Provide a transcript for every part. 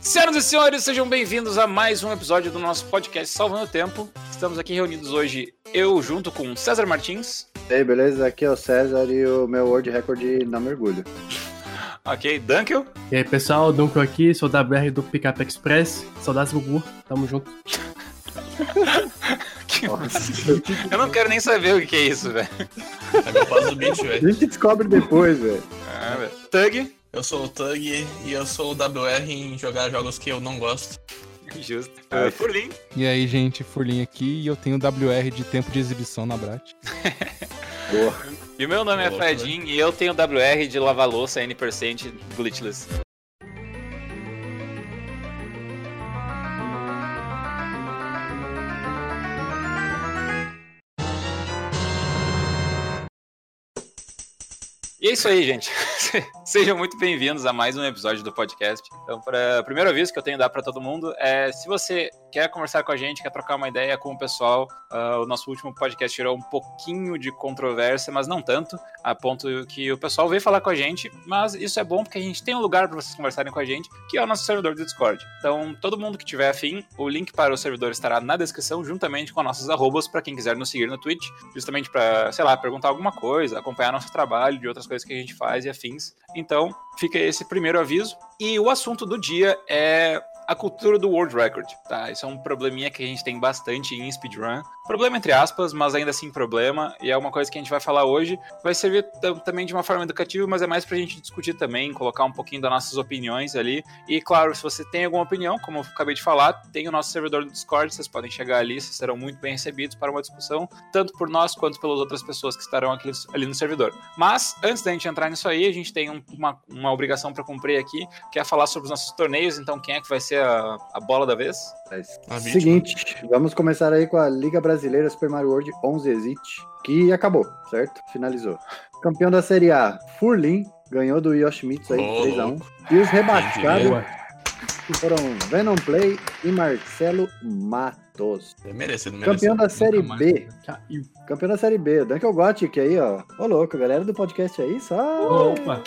Senhoras e senhores, sejam bem-vindos a mais um episódio do nosso podcast Salvando o Tempo. Estamos aqui reunidos hoje, eu junto com César Martins. E aí, beleza? Aqui é o César e o meu World Record na mergulho. Ok, Dunkel. E aí, pessoal, Dunkel aqui, sou da BR do Pickup Express. Saudades Gugu, tamo junto. Que- Eu não quero nem saber o que é isso, velho. É passo do bicho, A velho. gente descobre depois, velho. Ah, velho. Tug. Eu sou o Tug e eu sou o WR em jogar jogos que eu não gosto. Justo. Uh, Furlim. E aí, gente, Furlin aqui e eu tenho WR de tempo de exibição na Brat. Boa. E o meu nome é Fedin e eu tenho WR de lavar louça N% glitchless. E é isso aí, gente. Sejam muito bem-vindos a mais um episódio do podcast. Então, para primeiro aviso que eu tenho dar para todo mundo é se você quer conversar com a gente, quer trocar uma ideia com o pessoal, ah, o nosso último podcast gerou um pouquinho de controvérsia, mas não tanto, a ponto que o pessoal veio falar com a gente, mas isso é bom porque a gente tem um lugar para vocês conversarem com a gente, que é o nosso servidor do Discord. Então, todo mundo que tiver afim, o link para o servidor estará na descrição, juntamente com nossas arrobas, para quem quiser nos seguir no Twitch, justamente para, sei lá, perguntar alguma coisa, acompanhar nosso trabalho, de outras coisas que a gente faz e afins. Então, fica esse primeiro aviso. E o assunto do dia é a cultura do World Record, tá? Isso é um probleminha que a gente tem bastante em speedrun. Problema entre aspas, mas ainda assim problema, e é uma coisa que a gente vai falar hoje. Vai servir tam- também de uma forma educativa, mas é mais pra gente discutir também, colocar um pouquinho das nossas opiniões ali. E claro, se você tem alguma opinião, como eu acabei de falar, tem o nosso servidor do Discord, vocês podem chegar ali, vocês serão muito bem recebidos para uma discussão, tanto por nós quanto pelas outras pessoas que estarão aqui, ali no servidor. Mas, antes da gente entrar nisso aí, a gente tem um- uma, uma obrigação para cumprir aqui, que é falar sobre os nossos torneios. Então, quem é que vai ser a, a bola da vez? Vítima. seguinte, vamos começar aí com a Liga Brasileira Super Mario World 11 Exit, que acabou, certo? Finalizou. Campeão da Série A, Furlin, ganhou do Yoshimitsu aí, Ô, 3x1. E os rebaixados foram Venom Play e Marcelo Matos. É merecido, merecido. Campeão da Série. B, Caiu. campeão da Série B, o Dunkel Gothic aí, ó. Ô louco, galera do podcast aí, só Opa,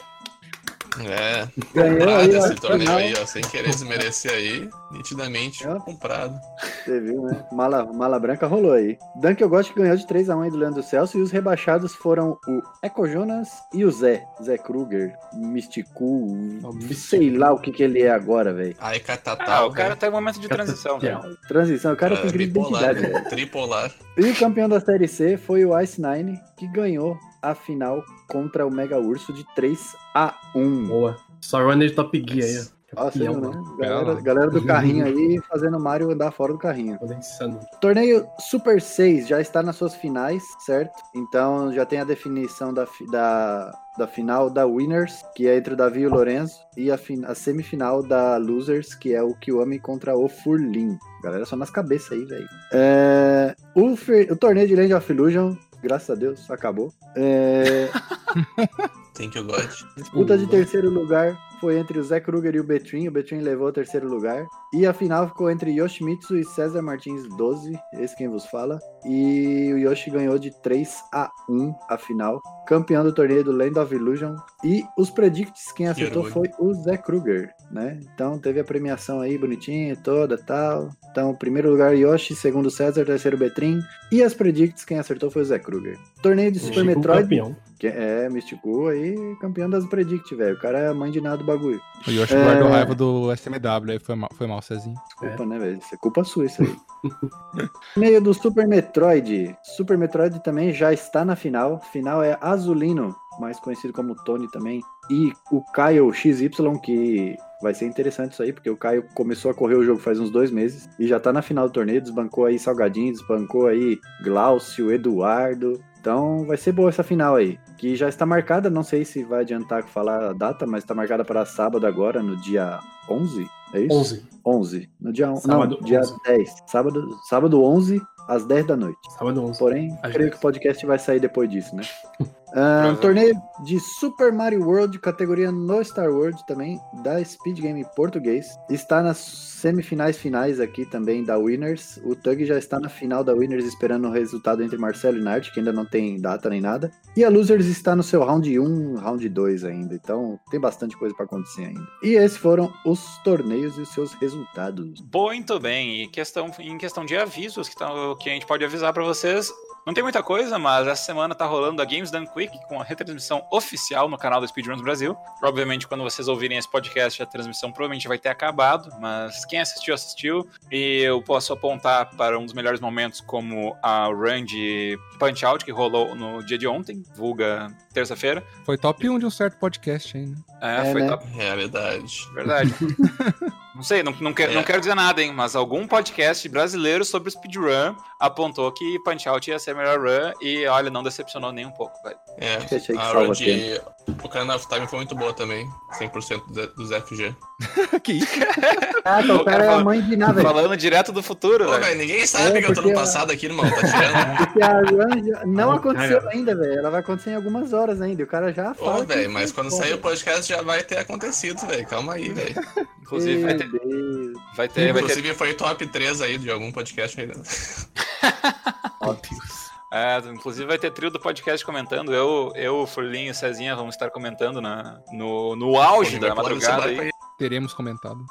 É, ganhou aí, esse ó, torneio aí, ó. Sem querer desmerecer aí. Nitidamente Ó. comprado. Você viu, né? Mala, mala branca rolou aí. Dunkel Gothic ganhou de 3x1 aí do Leandro Celso e os rebaixados foram o Eco Jonas e o Zé. Zé Kruger, Mysticu, Mysticu. sei lá o que que ele é agora, velho. Aí Ah, Catatal. o cara tá em momento de transição, velho. Transição, o cara é, tem crise de identidade, velho. tripolar. E o campeão da Série C foi o Ice Nine, que ganhou a final contra o Mega Urso de 3x1. boa. Só runner Top Gear aí, ó. Campeão, viu, né? Galera, galera do carrinho aí fazendo o Mario andar fora do carrinho. Torneio Super 6 já está nas suas finais, certo? Então já tem a definição da, da, da final da Winners, que é entre o Davi e o Lorenzo, e a, fin- a semifinal da Losers, que é o Kiwami contra o Furlin. Galera, só nas cabeças aí, velho. É, o, o torneio de Land of Illusion, graças a Deus, acabou. É, Thank you, God. Disputa de terceiro lugar foi entre o Zé Kruger e o Betrin. O Betrin levou o terceiro lugar. E a final ficou entre Yoshimitsu e César Martins 12, esse quem vos fala. E o Yoshi ganhou de 3 a 1 a final. Campeão do torneio do Land of Illusion. E os predicts, quem acertou foi o Zé Kruger, né? Então teve a premiação aí bonitinha toda tal. Então, primeiro lugar Yoshi, segundo César, terceiro Betrin. E as predicts, quem acertou foi o Zé Kruger. Torneio de Super Chico Metroid. campeão. Que é, Mystico aí, campeão das Predict, velho. O cara é a mãe de nada do bagulho. O Yoshi É. guardou raiva do SMW, aí foi mal, foi mal, Cezinho. Desculpa, né, velho? Isso é culpa sua, isso aí. Meio do Super Metroid. Super Metroid também já está na final. Final é Azulino, mais conhecido como Tony também. E o Caio XY, que vai ser interessante isso aí, porque o Caio começou a correr o jogo faz uns dois meses e já tá na final do torneio. Desbancou aí Salgadinho, desbancou aí Glaucio, Eduardo. Então vai ser boa essa final aí, que já está marcada, não sei se vai adiantar falar a data, mas está marcada para sábado agora, no dia 11, é isso? 11. 11. No dia 11. Sábado não, dia 11. 10. Sábado, sábado 11, às 10 da noite. Sábado 11. Porém, Às creio 10. que o podcast vai sair depois disso, né? Ah, torneio de Super Mario World, categoria no Star World também, da Speed Game Português. Está nas semifinais finais aqui também da Winners. O Tug já está na final da Winners esperando o resultado entre Marcelo e Nart, que ainda não tem data nem nada. E a Losers está no seu round 1, round 2 ainda. Então tem bastante coisa para acontecer ainda. E esses foram os torneios e os seus resultados. Muito bem, e questão, em questão de avisos que, tá, que a gente pode avisar pra vocês, não tem muita coisa, mas essa semana tá rolando a Games Done Quick com a retransmissão oficial no canal do Speedruns Brasil. Obviamente, quando vocês ouvirem esse podcast, a transmissão provavelmente vai ter acabado, mas quem assistiu, assistiu. E eu posso apontar para um dos melhores momentos, como a run de Punch Out, que rolou no dia de ontem, vulga terça-feira. Foi top 1 de um certo podcast aí, né? É, É, foi né? top. Realidade. Verdade. não sei, não, não, quero, não É. quero dizer nada, hein, mas algum podcast brasileiro sobre speedrun apontou que Punch Out ia ser a melhor run e, olha, não decepcionou nem um pouco, velho. É, Achei que a run de Ocarina of Time foi muito boa também. 100% dos- dos FG. que isso? Ah, O o cara é a mãe de nada, velho. Falando direto do futuro, Pô, velho. ninguém sabe É, que eu tô no a- passado aqui, irmão. Tá tirando. Porque a run não Ah, aconteceu cara. ainda, velho. Ela vai acontecer em algumas horas ainda. E o cara já fala. Ô, que velho, mas quando sair o podcast já vai ter acontecido, velho. Calma aí, velho. Inclusive, vai ter, Deus. vai ter, vai ter Inclusive foi top 3 aí de algum podcast aí. É, inclusive vai ter trio do podcast comentando. Eu, eu Furlinho e o Cezinha vamos estar comentando na, no, no auge da madrugada. Aí. Teremos comentado.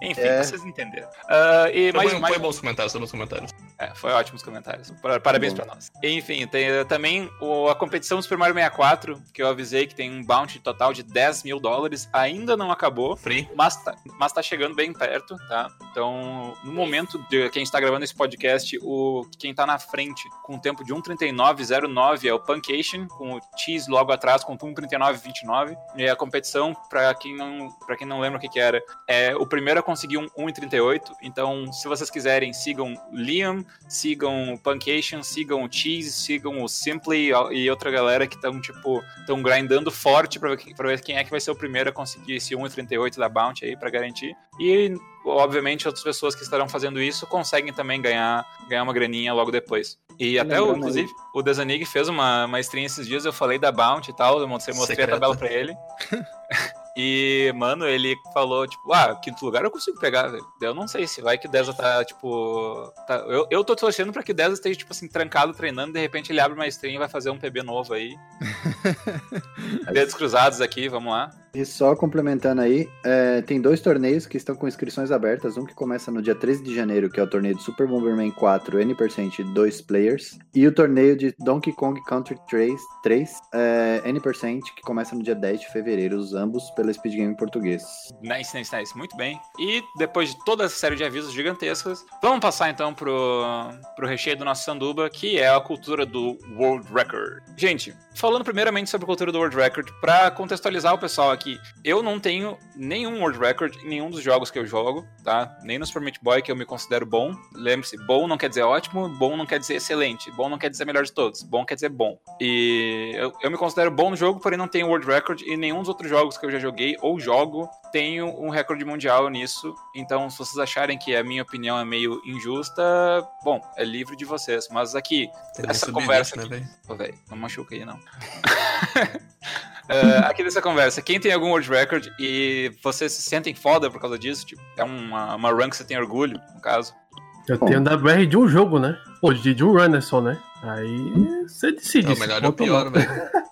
Enfim, É. vocês entenderam. Ah, e Foi, mais, bom- mais, foi bons comentários, foi bons comentários. É, foi ótimos comentários. Par- Parabéns pra nós. Enfim, tem eh, também o- a competição do Super Mario 64, que eu avisei que tem um bounty total de 10 mil dólares. Ainda não acabou. Free. Mas tá, mas tá chegando bem perto, tá? Então, no momento de quem está gravando esse podcast, o quem tá na frente com um tempo de 1:39:09 é o Puncation, com o Cheese logo atrás com 1:39:29. E a competição, para quem não, para quem não lembra o que que era, é o primeiro a conseguir um 1:38. Então, se vocês quiserem, sigam o Liam, sigam o Puncation, sigam o Cheese, sigam o Simply e outra galera que estão tipo estão grindando forte pra ver, pra ver quem é que vai ser o primeiro a conseguir esse 1,38 da Bounty aí pra garantir. E, obviamente, outras pessoas que estarão fazendo isso conseguem também ganhar, ganhar uma graninha logo depois. E até, o, Lembrando inclusive, o Desanig fez uma, uma stream esses dias, eu falei da Bounty e tal, eu mostrei, mostrei a Secreta. tabela pra ele. E, mano, ele falou, tipo, ah, quinto lugar eu consigo pegar, velho. Eu não sei se vai que o Deza tá, tipo. tá- eu, eu tô torcendo pra que o Deza esteja, tipo assim, trancado treinando, de repente ele abre uma stream e vai fazer um PB novo aí. Dedos cruzados aqui, vamos lá. E só complementando aí, é, tem dois torneios que estão com inscrições abertas. Um que começa no dia 13 de janeiro, que é o torneio de Super Bomberman 4 N% 2 players. E o torneio de Donkey Kong Country 3, 3 é, N%, que começa no dia 10 de fevereiro, os ambos pela Speed Game português. Nice, nice, nice. Muito bem. E depois de toda essa série de avisos gigantescos, vamos passar então pro, pro recheio do nosso sanduba, que é a cultura do World Record. Gente, falando primeiramente sobre a cultura do World Record, pra contextualizar o pessoal aqui, eu não tenho nenhum World Record em nenhum dos jogos que eu jogo, tá? Nem no Super Meat Boy, que eu me considero bom. Lembre-se, bom não quer dizer ótimo, bom não quer dizer excelente, bom não quer dizer melhor de todos, bom quer dizer bom. E eu, eu me considero bom no jogo, porém não tenho World Record e nenhum dos outros jogos que eu já joguei ou jogo tenho um recorde mundial nisso. Então, se vocês acharem que a minha opinião é meio injusta, bom, é livre de vocês. Mas aqui, essa Subir conversa isso, aqui, né? Ô, velho, não machuca aí, não. É, aqui nessa conversa, quem tem algum world record e vocês se sentem foda por causa disso? Tipo, é uma, uma run que você tem orgulho, no caso. Eu Bom. tenho WR de um jogo, né? Pô, de, de um runner só, né? Aí você decide. É o melhor ou não. pior, velho.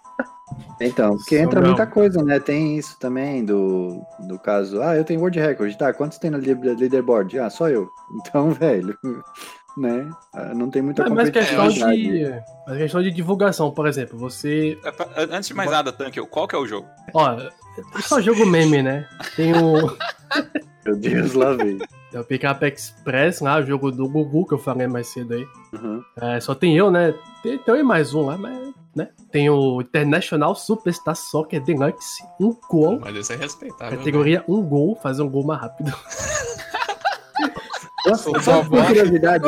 Então, porque entra Sobrão. muita coisa, né? Tem isso também do, do caso. Ah, eu tenho World Record. Tá, quantos tem no leaderboard? Ah, só eu. Então, velho, né? Ah, Não tem muita É mais questão de. Mais questão de divulgação, por exemplo. Você. É Antes de mais nada, Tanque, qual que é o jogo? Ó, eu só jogo meme, né? Tem o. Meu Deus, lá veio. Tem o Pickup Express lá, o jogo do Gugu que eu falei mais cedo aí. Uhum. É, só tem eu, né? Tem, tem eu e mais um lá, mas. Né? Tem o International Superstar Soccer Deluxe, um gol. Mas esse é respeitável. Categoria um gol, fazer um gol mais rápido. Nossa, só por curiosidade.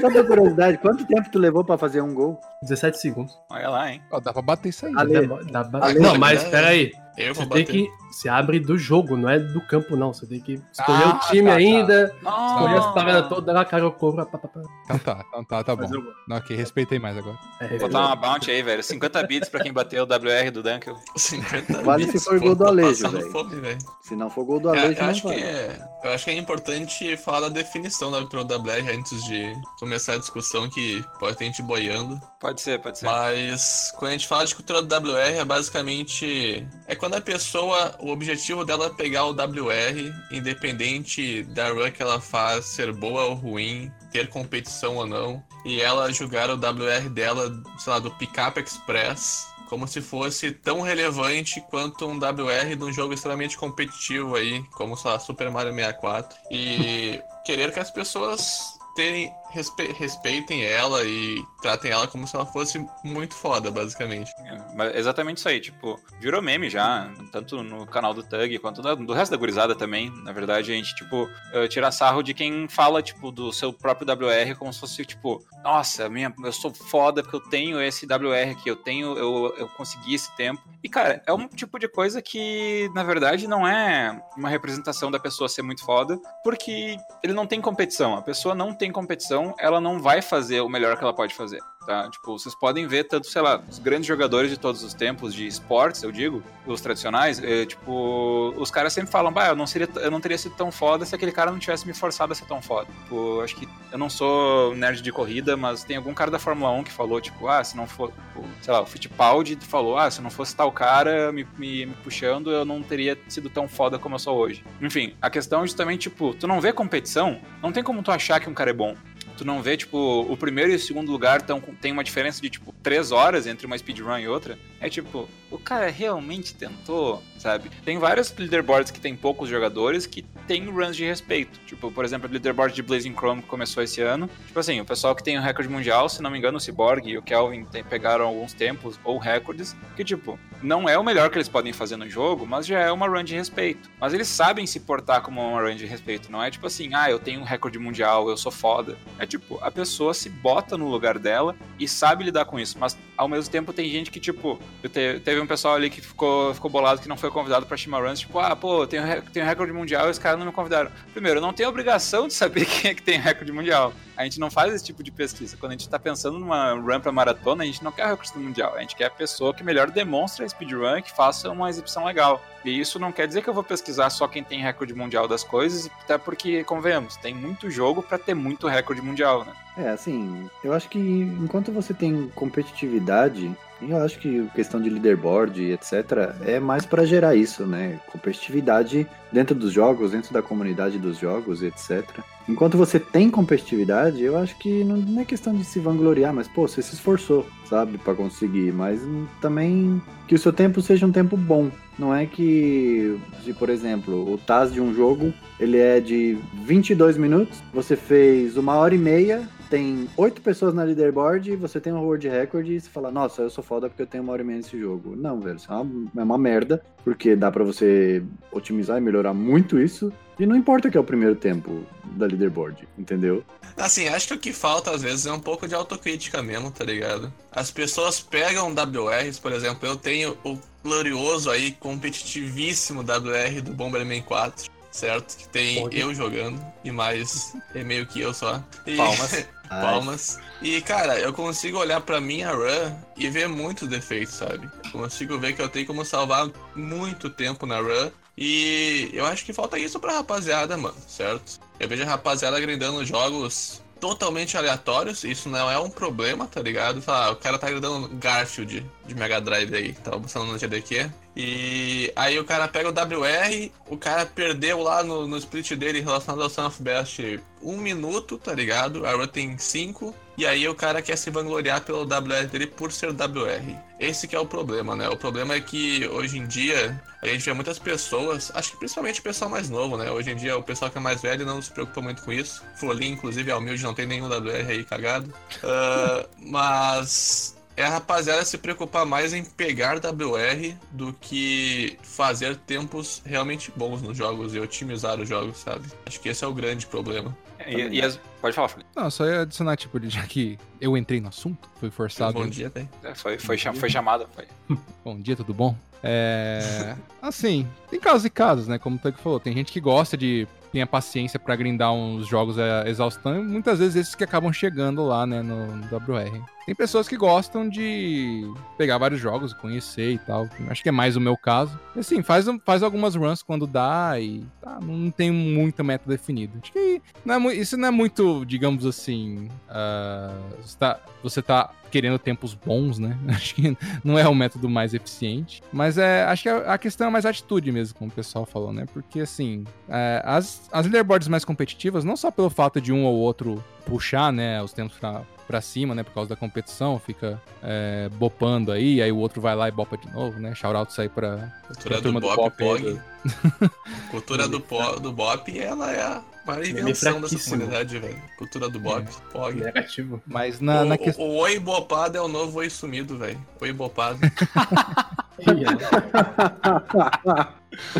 só por curiosidade, quanto tempo tu levou pra fazer um gol? 17 segundos. Olha lá, hein? Ó, dá pra bater isso aí. Ale- Dá- Ale- Não, mas peraí. Eu vou Você tem bater. que se abre do jogo, não é do campo, não. Você tem que escolher Ah, o time tá, tá. ainda, Ah. escolher as paradas todas lá, cara, eu corro, pá, pá, pá. Então tá, então tá, tá bom. Não, ok, respeitei mais agora. É, Vou botar uma bounty aí, velho. 50 bits pra quem bateu o WR do Dunkel. 50 Vale bits, se for pô, gol do Alejo, velho. Se não for gol do É, Alejo, eu, não acho que é, eu acho que é importante falar da definição da pro WR antes de começar a discussão que pode ter gente boiando. Pode ser, pode ser. Mas quando a gente fala de cultura do WR, é basicamente. É quando a pessoa. O objetivo dela é pegar o WR, independente da run que ela faz ser boa ou ruim, ter competição ou não, e ela jogar o WR dela, sei lá, do Pickup Express. Como se fosse tão relevante quanto um WR de um jogo extremamente competitivo aí, como, sei lá, Super Mario 64. E querer que as pessoas terem, respe- respeitem ela e tratem ela como se ela fosse muito foda, basicamente. É, exatamente isso aí, tipo, virou meme já, tanto no canal do Tug quanto da- do resto da gurizada também. Na verdade, a gente, tipo, eh, tira sarro de quem fala, tipo, do seu próprio WR como se fosse, tipo, nossa, minha, eu sou foda porque eu tenho esse WR aqui, eu tenho, eu, eu consegui esse tempo. E, cara, é um tipo de coisa que, na verdade, não é uma representação da pessoa ser muito foda, porque ele não tem competição. A pessoa não tem competição, ela não vai fazer o melhor que ela pode fazer. Tá? Tipo, vocês podem ver tanto, sei lá, os grandes jogadores de todos os tempos de esportes, eu digo, os tradicionais, é, tipo, os caras sempre falam, bah, eu não, seria, eu não teria sido tão foda se aquele cara não tivesse me forçado a ser tão foda. Tipo, acho que eu não sou nerd de corrida, mas tem algum cara da Fórmula 1 que falou, tipo, ah, se não for, tipo, sei lá, o Fittipaldi falou, ah, se não fosse tal cara me, me, me puxando, eu não teria sido tão foda como eu sou hoje. Enfim, a questão é justamente, tipo, tu não vê competição, não tem como tu achar que um cara é bom tu não vê, tipo, o primeiro e o segundo lugar tão, tem uma diferença de, tipo, três horas entre uma speedrun e outra. É tipo, o cara realmente tentou, sabe? Tem vários leaderboards que tem poucos jogadores que tem runs de respeito. Tipo, por exemplo, o leaderboard de Blazing Chrome que começou esse ano. Tipo assim, o pessoal que tem o recorde mundial, se não me engano, o Cyborg e o Kelvin tem- pegaram alguns tempos ou recordes, que, tipo, não é o melhor que eles podem fazer no jogo, mas já é uma run de respeito. Mas eles sabem se portar como uma run de respeito. Não é tipo assim, ah, eu tenho um recorde mundial, eu sou foda. É tipo, a pessoa se bota no lugar dela e sabe lidar com isso. Mas ao mesmo tempo tem gente que, tipo, eu te- teve um pessoal ali que ficou, ficou bolado que não foi convidado pra Shima Runs, tipo, ah, pô, eu tenho, re- tenho recorde mundial e os caras não me convidaram. Primeiro, não tenho obrigação de saber quem é que tem recorde mundial. A gente não faz esse tipo de pesquisa. Quando a gente tá pensando numa run pra maratona, a gente não quer recorde mundial. A gente quer a pessoa que melhor demonstra a speedrun e que faça uma exibição legal. E isso não quer dizer que eu vou pesquisar só quem tem recorde mundial das coisas, até porque, convenhamos, tem muito jogo pra ter muito recorde mundial, né? É, assim, eu acho que enquanto você tem competitividade, eu acho que questão de leaderboard, etc., é mais pra gerar isso, né? Competitividade dentro dos jogos, dentro da comunidade dos jogos, etc. Enquanto você tem competitividade, eu acho que não, é questão de se vangloriar, mas, pô, você se esforçou, sabe, pra conseguir. Mas também que o seu tempo seja um tempo bom. Não é que, se, por exemplo, o TAS de um jogo, ele é de 22 minutos, você fez uma hora e meia, tem oito pessoas na leaderboard você tem um world record e você fala, nossa, eu sou foda porque eu tenho uma hora e meia nesse jogo. Não, velho, isso é uma, é uma merda, porque dá pra você otimizar e melhorar muito isso. E não importa que é o primeiro tempo da leaderboard, entendeu? Assim, acho que o que falta às vezes é um pouco de autocrítica mesmo, tá ligado? As pessoas pegam WRs, por exemplo, eu tenho o glorioso aí, competitivíssimo WR do Bomberman 4, certo? Que tem Pode. eu jogando e mais é meio que eu só. E- Palmas. Palmas. E, cara, eu consigo olhar pra minha run e ver muitos defeitos, sabe? Eu consigo ver que eu tenho como salvar muito tempo na run. E eu acho que falta isso pra rapaziada, mano, certo? Eu vejo a rapaziada grindando jogos totalmente aleatórios, isso não é um problema, tá ligado? Ah, o cara tá grindando Garfield de Mega Drive aí, tava buscando no GDQ. E aí o cara pega o WR, o cara perdeu lá no, no split dele relacionado ao Son of Best um minuto, tá ligado? A run tem cinco. E aí o cara quer se vangloriar pelo WR dele por ser WR. Esse que é o problema, né? O problema é que hoje em dia a gente vê muitas pessoas, acho que principalmente o pessoal mais novo, né? Hoje em dia o pessoal que é mais velho não se preocupa muito com isso. Folim, inclusive, é humilde, não tem nenhum WR aí cagado. Ah, mas é a rapaziada se preocupar mais em pegar WR do que fazer tempos realmente bons nos jogos e otimizar os jogos, sabe? Acho que esse é o grande problema. E, e as- Pode falar, Felipe. Não, só ia adicionar, tipo, já que eu entrei no assunto, fui forçado. Bom dia, velho. É, Foi, foi, cha- foi chamada. Foi. Bom dia, tudo bom? É. Assim, tem casos e casos, né? Como o Tug falou, tem gente que gosta de. tem a paciência pra grindar uns jogos a exaustão e muitas vezes esses que acabam chegando lá, né, no, no WR. Tem pessoas que gostam de pegar vários jogos, conhecer e tal. Acho que é mais o meu caso. Assim, faz, faz algumas runs quando dá e tá, não tem muita meta definida. Acho que não é isso não é muito, digamos assim. ah, você, tá, você tá querendo tempos bons, né? Acho que não é o método mais eficiente. Mas é, acho que a, a questão é mais atitude mesmo, como o pessoal falou, né? Porque assim, é, as, as leaderboards mais competitivas, não só pelo fato de um ou outro puxar, né, os tempos pra, pra cima, né, por causa da competição, fica é, bopando aí, aí o outro vai lá e bopa de novo, né? Shoutouts aí pra, Cultura pra do turma do Bop, Bop Pog. Cultura do, po, do Bop, ela é a maior invenção dessa comunidade, velho. Cultura do Bop, Pog. Negativo. Mas na, o, na o- questão. o oi bopado é o novo oi sumido, velho. Oi bopado.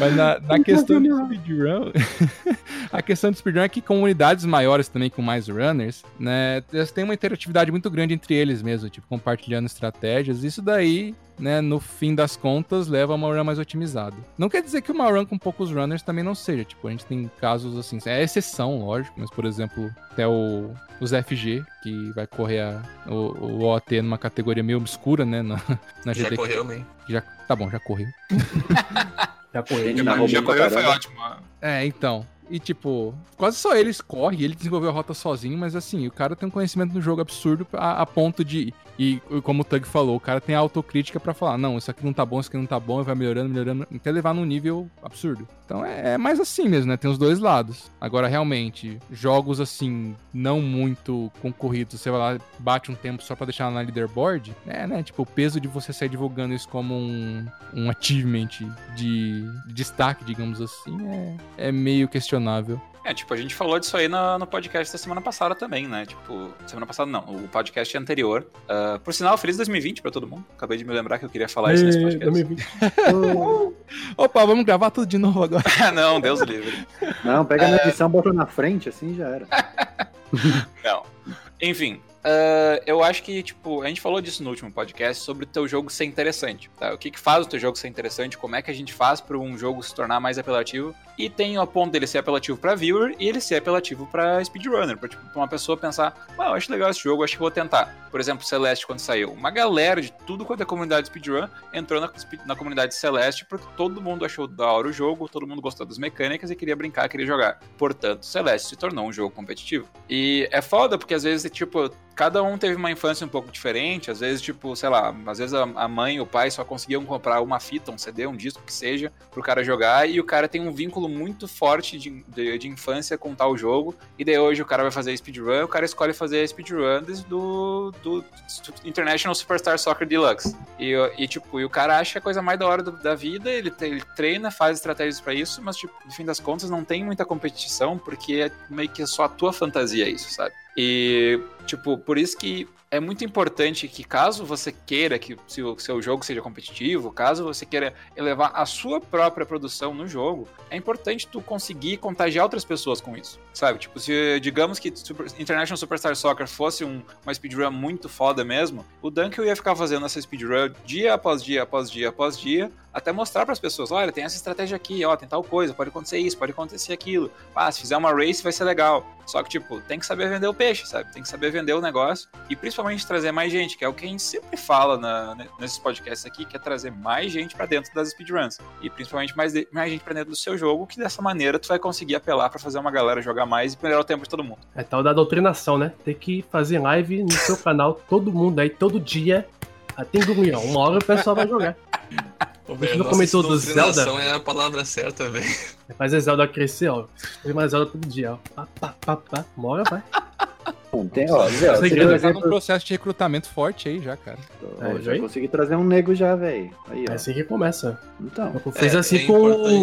Mas na, na questão de speedrun, a questão de speedrun é que comunidades maiores também, com mais runners, né, elas têm uma interatividade muito grande entre eles mesmo, tipo, compartilhando estratégias. Isso daí, né, no fim das contas, leva a uma run mais otimizada. Não quer dizer que uma run com poucos runners também não seja, tipo, a gente tem casos assim, é exceção, lógico, mas, por exemplo, até o, os FG, que vai correr a- o, o OT numa categoria meio obscura, né, na, na Já GT. correu, man. Já, tá bom, já correu. Já correu. Já, já correu, foi ótimo. É, então. E tipo, quase só eles correm, ele desenvolveu a rota sozinho, mas assim, o cara tem um conhecimento do jogo absurdo a, a ponto de. E como o Tug falou, o cara tem a autocrítica pra falar, não, isso aqui não tá bom, isso aqui não tá bom, e vai melhorando, melhorando, até levar num nível absurdo. Então é, é mais assim mesmo, né? Tem os dois lados. Agora, realmente, jogos assim, não muito concorridos, você vai lá, bate um tempo só pra deixar na leaderboard, é, né? Tipo, o peso de você sair divulgando isso como um, um achievement de, de destaque, digamos assim, é, é meio questionável. É, tipo, a gente falou disso aí no, no podcast da semana passada também, né? Tipo, semana passada não, o podcast anterior. Ah, por sinal, feliz 2020 pra todo mundo. Acabei de me lembrar que eu queria falar isso nesse podcast. 2020. Opa, vamos gravar tudo de novo agora. não, Deus livre. Não, pega na edição, bota na frente, assim já era. Não. Enfim, ah, eu acho que, tipo, a gente falou disso no último podcast sobre o teu jogo ser interessante, tá? O que que faz o teu jogo ser interessante, como é que a gente faz para um jogo se tornar mais apelativo, e tem o ponto dele ser apelativo pra viewer e ele ser apelativo pra speedrunner, pra, tipo, uma pessoa pensar, ah, eu acho legal esse jogo, acho que vou tentar. Por exemplo, Celeste, quando saiu, uma galera de tudo quanto é comunidade speedrun entrou na, na comunidade Celeste porque todo mundo achou da hora o jogo, todo mundo gostou das mecânicas e queria brincar, queria jogar. Portanto, Celeste se tornou um jogo competitivo. E é foda porque às vezes, tipo, cada um teve uma infância um pouco diferente. Às vezes, tipo, sei lá, às vezes a a mãe e o pai só conseguiam comprar uma fita, um CD, um disco que seja, pro cara jogar. E o cara tem um vínculo muito forte de, de, de infância com tal jogo. E daí hoje o cara vai fazer speedrun, o cara escolhe fazer speedrun do, do International Superstar Soccer Deluxe. E, e, tipo, e o cara acha a coisa mais da hora do- da vida, ele, ele treina, faz estratégias pra isso, mas, tipo, no fim das contas, não tem muita competição, porque é meio que só a tua fantasia isso, sabe? E, tipo, por isso que é muito importante que caso você queira que se o seu jogo seja competitivo, caso você queira elevar a sua própria produção no jogo, é importante tu conseguir contagiar outras pessoas com isso, sabe? Tipo, se digamos que Super- International Superstar Soccer fosse um, uma speedrun muito foda mesmo, o Duncan ia ficar fazendo essa speedrun dia após dia, após dia, após dia, até mostrar para as pessoas, olha, tem essa estratégia aqui, ó, tem tal coisa, pode acontecer isso, pode acontecer aquilo. Ah, se fizer uma race vai ser legal. Só que, tipo, tem que saber vender o peixe, sabe? Tem que saber vender o negócio e principalmente trazer mais gente, que é o que a gente sempre fala na- ne- nesses podcasts aqui, que é trazer mais gente pra dentro das speedruns. E principalmente mais, de- mais gente pra dentro do seu jogo, que dessa maneira tu vai conseguir apelar pra fazer uma galera jogar mais e melhorar o tempo de todo mundo. É tal da doutrinação, né? Tem que fazer live no seu canal, todo mundo aí, todo dia. Até engolião. Uma hora o pessoal vai jogar. Ô, velho, não nossa, comentou do doutrinação é a palavra certa, velho. Fazer Zelda crescer, ó. Tem mais Zelda todo dia, ó. Pá, pá, pá, pá. Uma hora vai. Tem, ó, Zé, Você um Tá num exemplo. processo de recrutamento forte aí já, cara. Ó, É, já aí? consegui trazer um nego já, velho. Aí, É assim que começa. Então. Eu Fez É, assim é com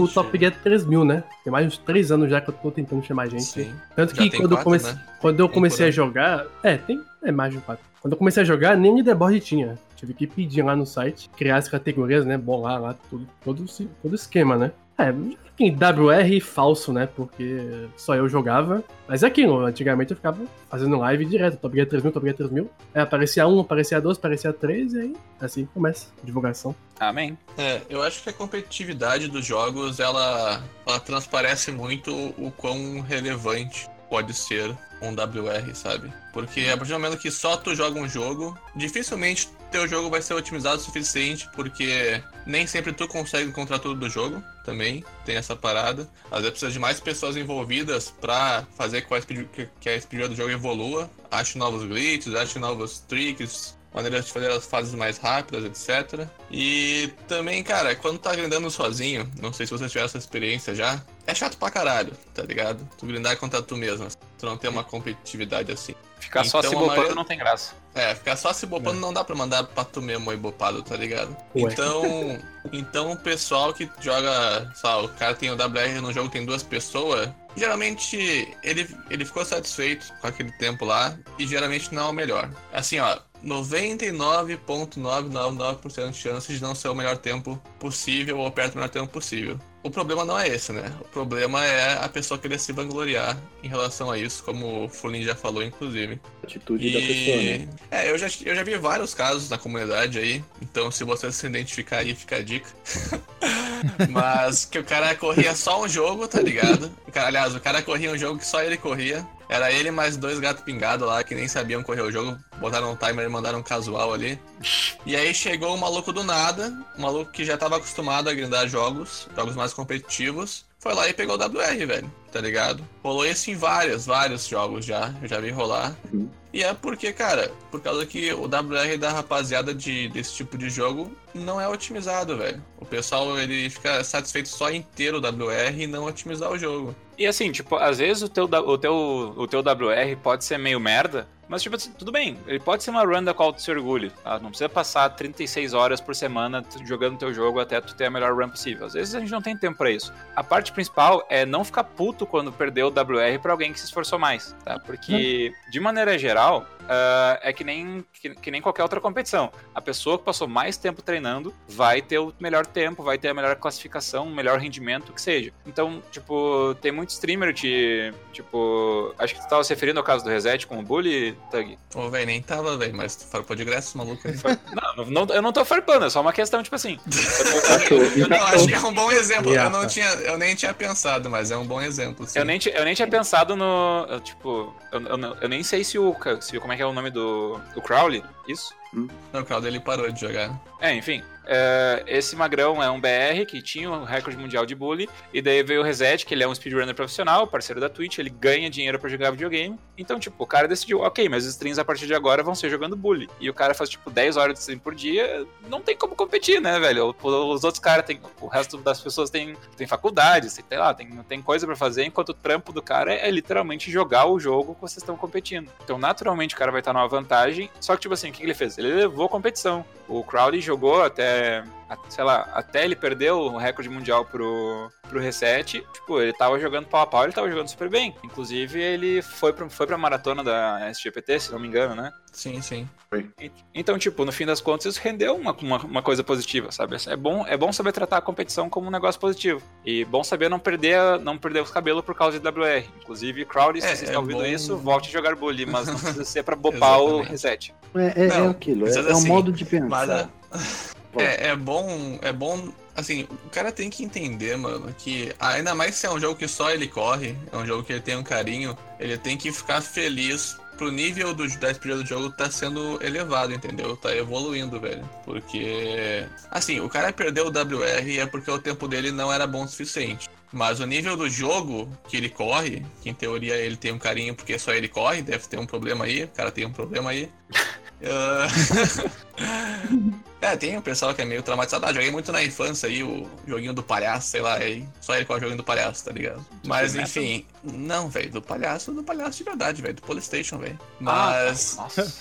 o. Top Gear 3000, né? Tem mais uns 3 anos já que eu tô tentando chamar gente. Sim. Tanto Já que quando, eu quatro, comecei, né? quando eu comecei a jogar. É, tem. É mais de 4. Quando eu comecei a jogar, nem leaderboard tinha. Tive que pedir lá no site, criar as categorias, né? Bolar lá tudo, todo, todo esquema, né? É, em WR falso, né? Porque só eu jogava. Mas é aquilo, antigamente eu ficava fazendo live direto, Top Gear 3000, Top Gear 3000. É, aparecia um, aparecia dois, aparecia três, e aí assim começa a divulgação. Amém. É, eu acho que a competitividade dos jogos, ela, ela transparece muito o quão relevante pode ser um WR, sabe? Porque a partir do momento que só tu joga um jogo, dificilmente teu jogo vai ser otimizado o suficiente, porque nem sempre tu consegue encontrar tudo do jogo também, tem essa parada. Às vezes precisa de mais pessoas envolvidas pra fazer com que a speedrun do jogo evolua, ache novos glitches, ache novos tricks, maneiras de fazer as fases mais rápidas, etc. E também, cara, quando tá grindando sozinho, não sei se você tiver essa experiência já, é chato pra caralho, tá ligado? Tu grindar contra tu mesmo, tu não tem uma competitividade assim. Ficar então, só se bopando maioria... não tem graça. É, ficar só se bopando é. não dá pra mandar pra tu mesmo aí bopado, tá ligado? Ué. Então, então o pessoal que joga, sabe, o cara tem o WR no jogo, tem duas pessoas, geralmente ele, ele ficou satisfeito com aquele tempo lá e geralmente não é o melhor. Assim, ó, 99,999% de chances de não ser o melhor tempo possível ou perto do melhor tempo possível. O problema não é esse, né? O problema é a pessoa querer se vangloriar em relação a isso, como o Fulin já falou, inclusive. Atitude e... da pessoa, né? É, eu já, eu já vi vários casos na comunidade aí, então se você se identificar aí, fica a dica. Mas que o cara corria só um jogo, tá ligado? O cara, aliás, o cara corria um jogo que só ele corria. Era ele mais dois gatos pingados lá que nem sabiam correr o jogo, botaram um timer e mandaram um casual ali. E aí chegou um maluco do nada, um maluco que já tava acostumado a grindar jogos, jogos mais competitivos, foi lá e pegou o WR, velho, tá ligado? Rolou isso em vários, vários jogos já, eu já vi rolar. Uhum. E é porque, cara, por causa que o WR da rapaziada de, desse tipo de jogo não é otimizado, velho. O pessoal ele fica satisfeito só em ter o WR e não otimizar o jogo. E assim, tipo, às vezes o teu, o teu, o teu WR pode ser meio merda, mas, tipo assim, tudo bem. Ele pode ser uma run da qual tu se orgulhe. Tá? Não precisa passar 36 horas por semana jogando teu jogo até tu ter a melhor run possível. Às vezes a gente não tem tempo para isso. A parte principal é não ficar puto quando perdeu o WR pra alguém que se esforçou mais, tá? Porque, de maneira geral, uh, é que nem, que, que, nem qualquer outra competição. A pessoa que passou mais tempo treinando vai ter o melhor tempo, vai ter a melhor classificação, o melhor rendimento, que seja. Então, tipo, tem muito streamer de. Tipo, acho que tu tava se referindo ao caso do Reset com o Bully, Tug. Ô, velho, nem tava, velho, mas tu farpou de graça, maluco aí. Não, não, eu não tô farpando, é só uma questão, tipo assim. eu, eu, eu, não, acho que é um bom exemplo. Eu, não tinha, eu nem tinha pensado, mas é um bom exemplo. Sim. Eu, nem, eu nem tinha pensado no. Tipo, eu, eu, eu nem sei se o. Se, como é que é o nome do, do Crowley? Isso? Hum. Não, o Crowley ele parou de jogar. É, enfim. Uh, esse magrão é um BR que tinha o recorde mundial de bully. E daí veio o Reset, que ele é um speedrunner profissional, parceiro da Twitch, ele ganha dinheiro para jogar videogame. Então, tipo, o cara decidiu, ok, mas os streams a partir de agora vão ser jogando bully. E o cara faz, tipo, 10 horas de stream por dia, não tem como competir, né, velho? Os outros caras têm. O resto das pessoas tem, tem faculdade, sei lá, tem, tem coisa para fazer, enquanto o trampo do cara é, é, literalmente jogar o jogo que vocês estão competindo. Então, naturalmente, o cara vai estar numa vantagem. Só que, tipo assim, o que ele fez? Ele levou competição. O Crowley jogou até sei lá, até ele perdeu o recorde mundial pro, pro Reset, tipo, ele tava jogando pau a pau, ele tava jogando super bem. Inclusive, ele foi pra, foi pra maratona da SGPT, se não me engano, né? Sim, sim. Então, tipo, no fim das contas, isso rendeu uma, uma, uma, coisa positiva, sabe? É bom, é bom saber tratar a competição como um negócio positivo. E bom saber não perder, não perder os cabelos por causa de WR. Inclusive, Crowd, se é, vocês é estão ouvindo bom... isso, volte a jogar bully, mas não precisa ser pra bopar o reset. É, é, é aquilo, é, é um modo de pensar. Mas, é, é bom, é bom, assim, o cara tem que entender, mano, que ainda mais se é um jogo que só ele corre, é um jogo que ele tem um carinho, ele tem que ficar feliz pro nível do, da experiência do jogo tá sendo elevado, entendeu? Tá evoluindo, velho. Porque, assim, o cara perdeu o WR é porque o tempo dele não era bom o suficiente. Mas o nível do jogo que ele corre, que em teoria ele tem um carinho porque só ele corre, deve ter um problema aí, o cara tem um problema aí. uh... É, tem o pessoal que é meio traumatizado. Ah, joguei muito na infância aí o joguinho do palhaço, sei lá, aí. Só ele com o joguinho do palhaço, tá ligado? Mas enfim. Não, velho, do palhaço, do palhaço de verdade, velho. Do Polystation, velho. Ah, Mas. Ah, nossa.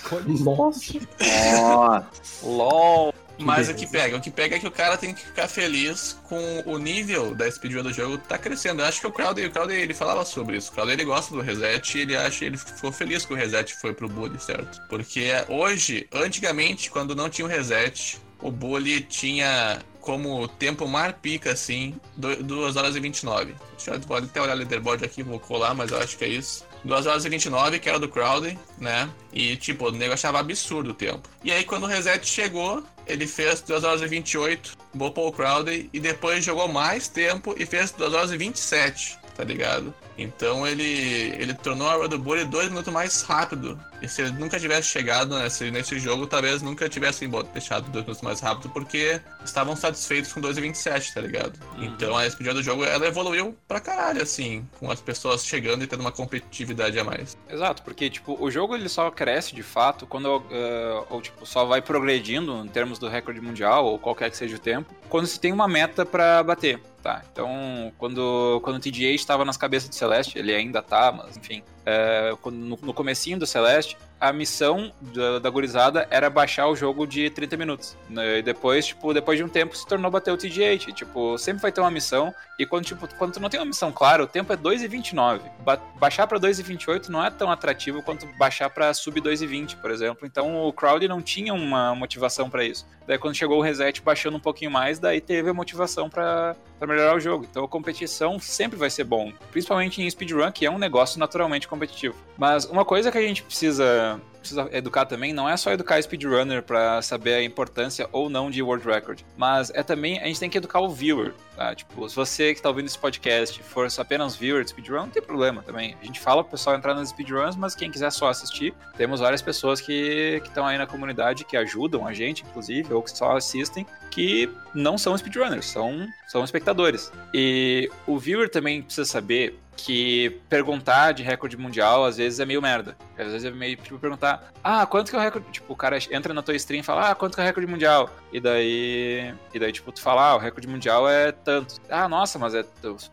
nossa. Nossa. LOL. Mas o que pega? O que pega é que o cara tem que ficar feliz com o nível da speedrun do jogo tá crescendo. Eu acho que o Crowder, o Crowder ele falava sobre isso. O Crowder ele gosta do reset e ele acha ele ficou feliz que o reset foi pro bully, certo? Porque hoje, antigamente, quando não tinha o reset, o Bully tinha como tempo mar pica, assim, 2 horas e 29. Deixa eu pode até olhar o leaderboard aqui, vou colar, mas eu acho que é isso. 2 horas e 29, que era do Crowley, né? E, tipo, o nego achava absurdo o tempo. E aí, quando o reset chegou, ele fez 2 horas e 28, bopou o Crowley, e depois jogou mais tempo e fez 2 horas e 27, tá ligado? Então ele, ele tornou a Road Bully dois minutos mais rápido. E se ele nunca tivesse chegado nesse, nesse jogo, talvez nunca tivessem deixado dois minutos mais rápido, porque estavam satisfeitos com 2,27, tá ligado? Uhum. Então a speedrun do jogo ela evoluiu pra caralho, assim, com as pessoas chegando e tendo uma competitividade a mais. Exato, porque tipo, o jogo ele só cresce de fato quando, uh, ou tipo, só vai progredindo em termos do recorde mundial, ou qualquer que seja o tempo, quando se tem uma meta para bater. Tá, então quando, quando o TGA estava nas cabeças do Celeste, ele ainda tá, mas enfim, é, no, no comecinho do Celeste, a missão da, da gurizada era baixar o jogo de 30 minutos. Né? E depois, tipo, depois de um tempo se tornou bater o TG8. Tipo, sempre vai ter uma missão. E quando, tipo, quando tu não tem uma missão clara, o tempo é 2,29. Ba baixar pra 2,28 não é tão atrativo quanto baixar pra sub 2,20, por exemplo. Então o crowd não tinha uma motivação para isso. Daí quando chegou o reset baixando um pouquinho mais, daí teve a motivação para melhorar o jogo. Então a competição sempre vai ser bom. Principalmente em speedrun, que é um negócio naturalmente competitivo. Mas uma coisa que a gente precisa precisa educar também não é só educar speedrunner para saber a importância ou não de world record, mas é também a gente tem que educar o viewer, tá? Tipo, se você que está ouvindo esse podcast for apenas viewer de speedrun, não tem problema também. A gente fala pro pessoal entrar nas speedruns, mas quem quiser só assistir, temos várias pessoas que estão aí na comunidade que ajudam a gente, inclusive, ou que só assistem, que não são speedrunners, são, são espectadores. E o viewer também precisa saber que perguntar de recorde mundial às vezes é meio merda. Às vezes é meio tipo perguntar, ah, quanto que é o recorde? Tipo, o cara entra na tua stream e fala, ah, quanto que é o recorde mundial? E daí, e daí tipo, tu fala, ah, o recorde mundial é tanto. Ah, nossa, mas é,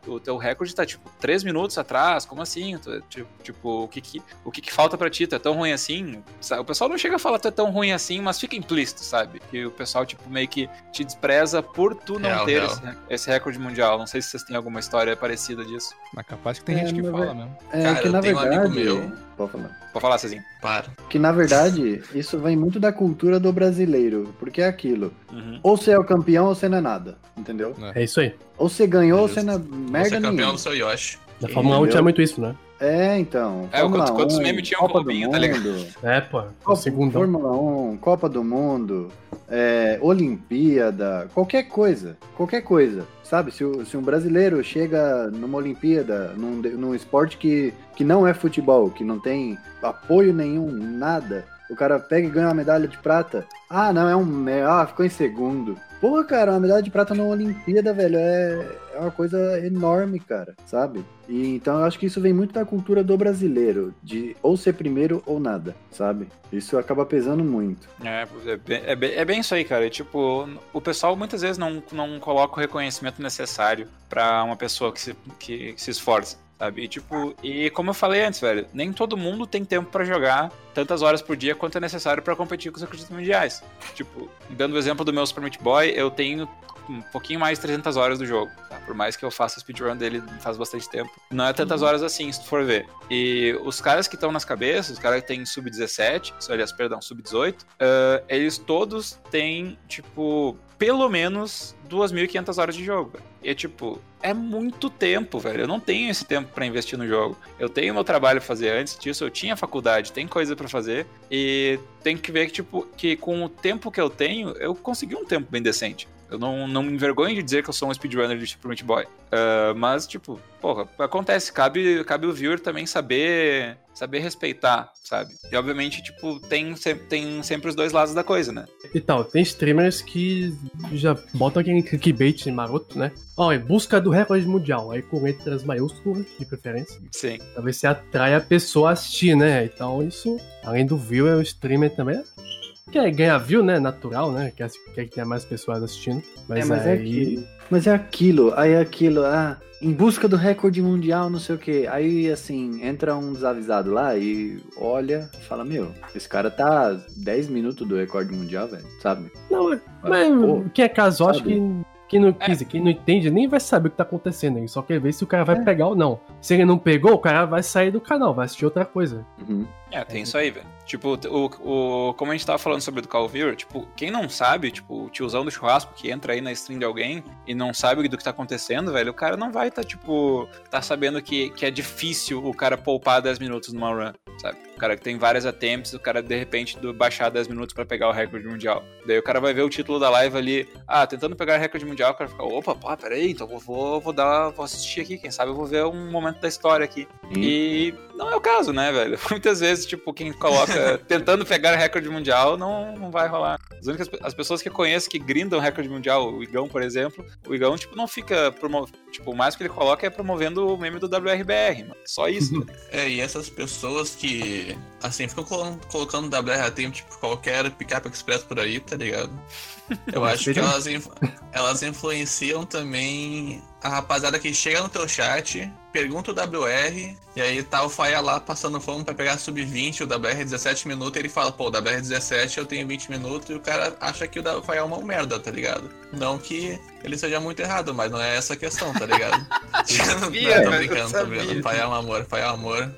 o, o teu recorde tá tipo 3 minutos atrás, como assim? Tu, tipo, tipo, o que que, o que que falta pra ti? Tu é tão ruim assim? O pessoal não chega a falar que tu é tão ruim assim, mas fica implícito, sabe? Que o pessoal, tipo, meio que te despreza por tu não real, ter real. Esse, esse, recorde mundial. Não sei se vocês têm alguma história parecida disso. Mas capaz que tem é, gente que fala mesmo. É, Cara, que na verdade. Um meu... Pode falar. Pode falar, Cezinho. Para. Que na verdade, isso vem muito da cultura do brasileiro. Porque é aquilo. Uhum. Ou você é o campeão ou você não é nada. Entendeu? É, é isso aí. Ou você ganhou ou você não é merda Você é campeão do seu Yoshi. Na Fórmula 1 tinha muito isso, né? É, então. É, quantos, quantos memes tinham Copa Robinho, tá ligado? É, pô. Copa, Fórmula 1, Copa do Mundo, é, Olimpíada, qualquer coisa. Qualquer coisa. Sabe, se, se um brasileiro chega numa Olimpíada, num, num esporte que, que não é futebol, que não tem apoio nenhum, nada, o cara pega e ganha uma medalha de prata. Ah, não, é um. Ah, ficou em segundo. Porra, cara, uma medalha de prata na Olimpíada, velho, é, é uma coisa enorme, cara, sabe? E então eu acho que isso vem muito da cultura do brasileiro, de ou ser primeiro ou nada, sabe? Isso acaba pesando muito. É, é bem, é bem, é bem isso aí, cara. E, tipo, o pessoal muitas vezes não, não coloca o reconhecimento necessário para uma pessoa que se, que, que se esforça sabe? E, tipo, e como eu falei antes, velho, nem todo mundo tem tempo para jogar tantas horas por dia quanto é necessário para competir com os recordes mundiais. Tipo, dando o exemplo do meu Super Meat Boy, eu tenho um pouquinho mais de 300 horas do jogo, tá? Por mais que eu faça speedrun dele faz bastante tempo. Não é tantas uhum. horas assim, se tu for ver. E os caras que estão nas cabeças, os caras que têm sub-17, aliás, perdão, sub-18, uh, eles todos têm, tipo, pelo menos 2.500 horas de jogo. E tipo, é muito tempo, velho. Eu não tenho esse tempo para investir no jogo. Eu tenho meu trabalho pra fazer antes disso, eu tinha faculdade, tem coisa para fazer e tem que ver que tipo que com o tempo que eu tenho, eu consegui um tempo bem decente. Eu não, não me envergonho de dizer que eu sou um speedrunner de Super Meat Boy. Uh, mas, tipo, porra, acontece. Cabe, cabe o viewer também saber saber respeitar, sabe? E obviamente, tipo, tem, tem sempre os dois lados da coisa, né? E tal, tem streamers que já botam aquele clickbait maroto, né? Ó, oh, é busca do recorde mundial, aí com letras maiúsculas, de preferência. Sim. Ver se atrai a pessoa a assistir, né? Então isso, além do viewer, o streamer também quer ganhar view, né? Natural, né? Quer, quer que tenha mais pessoas assistindo. Mas, é, mas é aí... é aquilo. Mas é aquilo, aí é aquilo, ah, em busca do recorde mundial, não sei o que. Aí, assim, entra um desavisado lá e olha, fala, meu, esse cara tá 10 minutos do recorde mundial, velho, sabe? Não, mas, mas quem é casual, acho que Quem não, quer dizer, quem não entende nem vai saber o que tá acontecendo. Ele só quer ver se o cara vai pegar ou não. Se ele não pegou, o cara vai sair do canal, vai assistir outra coisa. Uhum. É, tem isso aí, velho. Tipo, o, o, como a gente tava falando sobre o do Call Viewer, tipo, quem não sabe, tipo, o tiozão do churrasco que entra aí na stream de alguém e não sabe do que tá acontecendo, velho, o cara não vai tá, tipo, tá sabendo que, que é difícil o cara poupar 10 minutos numa run, sabe? O cara que tem várias attempts, o cara de repente do, baixar 10 minutos pra pegar o recorde mundial. Daí o cara vai ver o título da live ali, ah, tentando pegar o recorde mundial, o cara fica, opa, pá, peraí, então eu vou, vou dar, vou assistir aqui, quem sabe eu vou ver um momento da história aqui. Sim. E não é o caso, né, velho? Muitas vezes, tipo, quem coloca tentando pegar recorde mundial não, não vai rolar. As únicas as pessoas que eu conheço que grindam recorde mundial, o Igão, por exemplo, o Igão, tipo, não fica promovendo. Tipo, o mais que ele coloca é promovendo o meme do WRBR, mano. Só isso. né? É, e essas pessoas que, assim, ficam colo- colocando WR tempo, tipo, qualquer picape express por aí, tá ligado? Eu acho que elas, elas influenciam também a rapaziada que chega no teu chat, pergunta o WR, e aí tá o Faia lá passando fome pra pegar sub-20, o WR é 17 minutos, e ele fala, pô, o WR é 17, eu tenho 20 minutos, e o cara acha que o Faia é uma merda, tá ligado? Não que ele seja muito errado, mas não é essa a questão, tá ligado? sabia, não, tô brincando, tô brincando. Faia é um amor, Faia é um amor.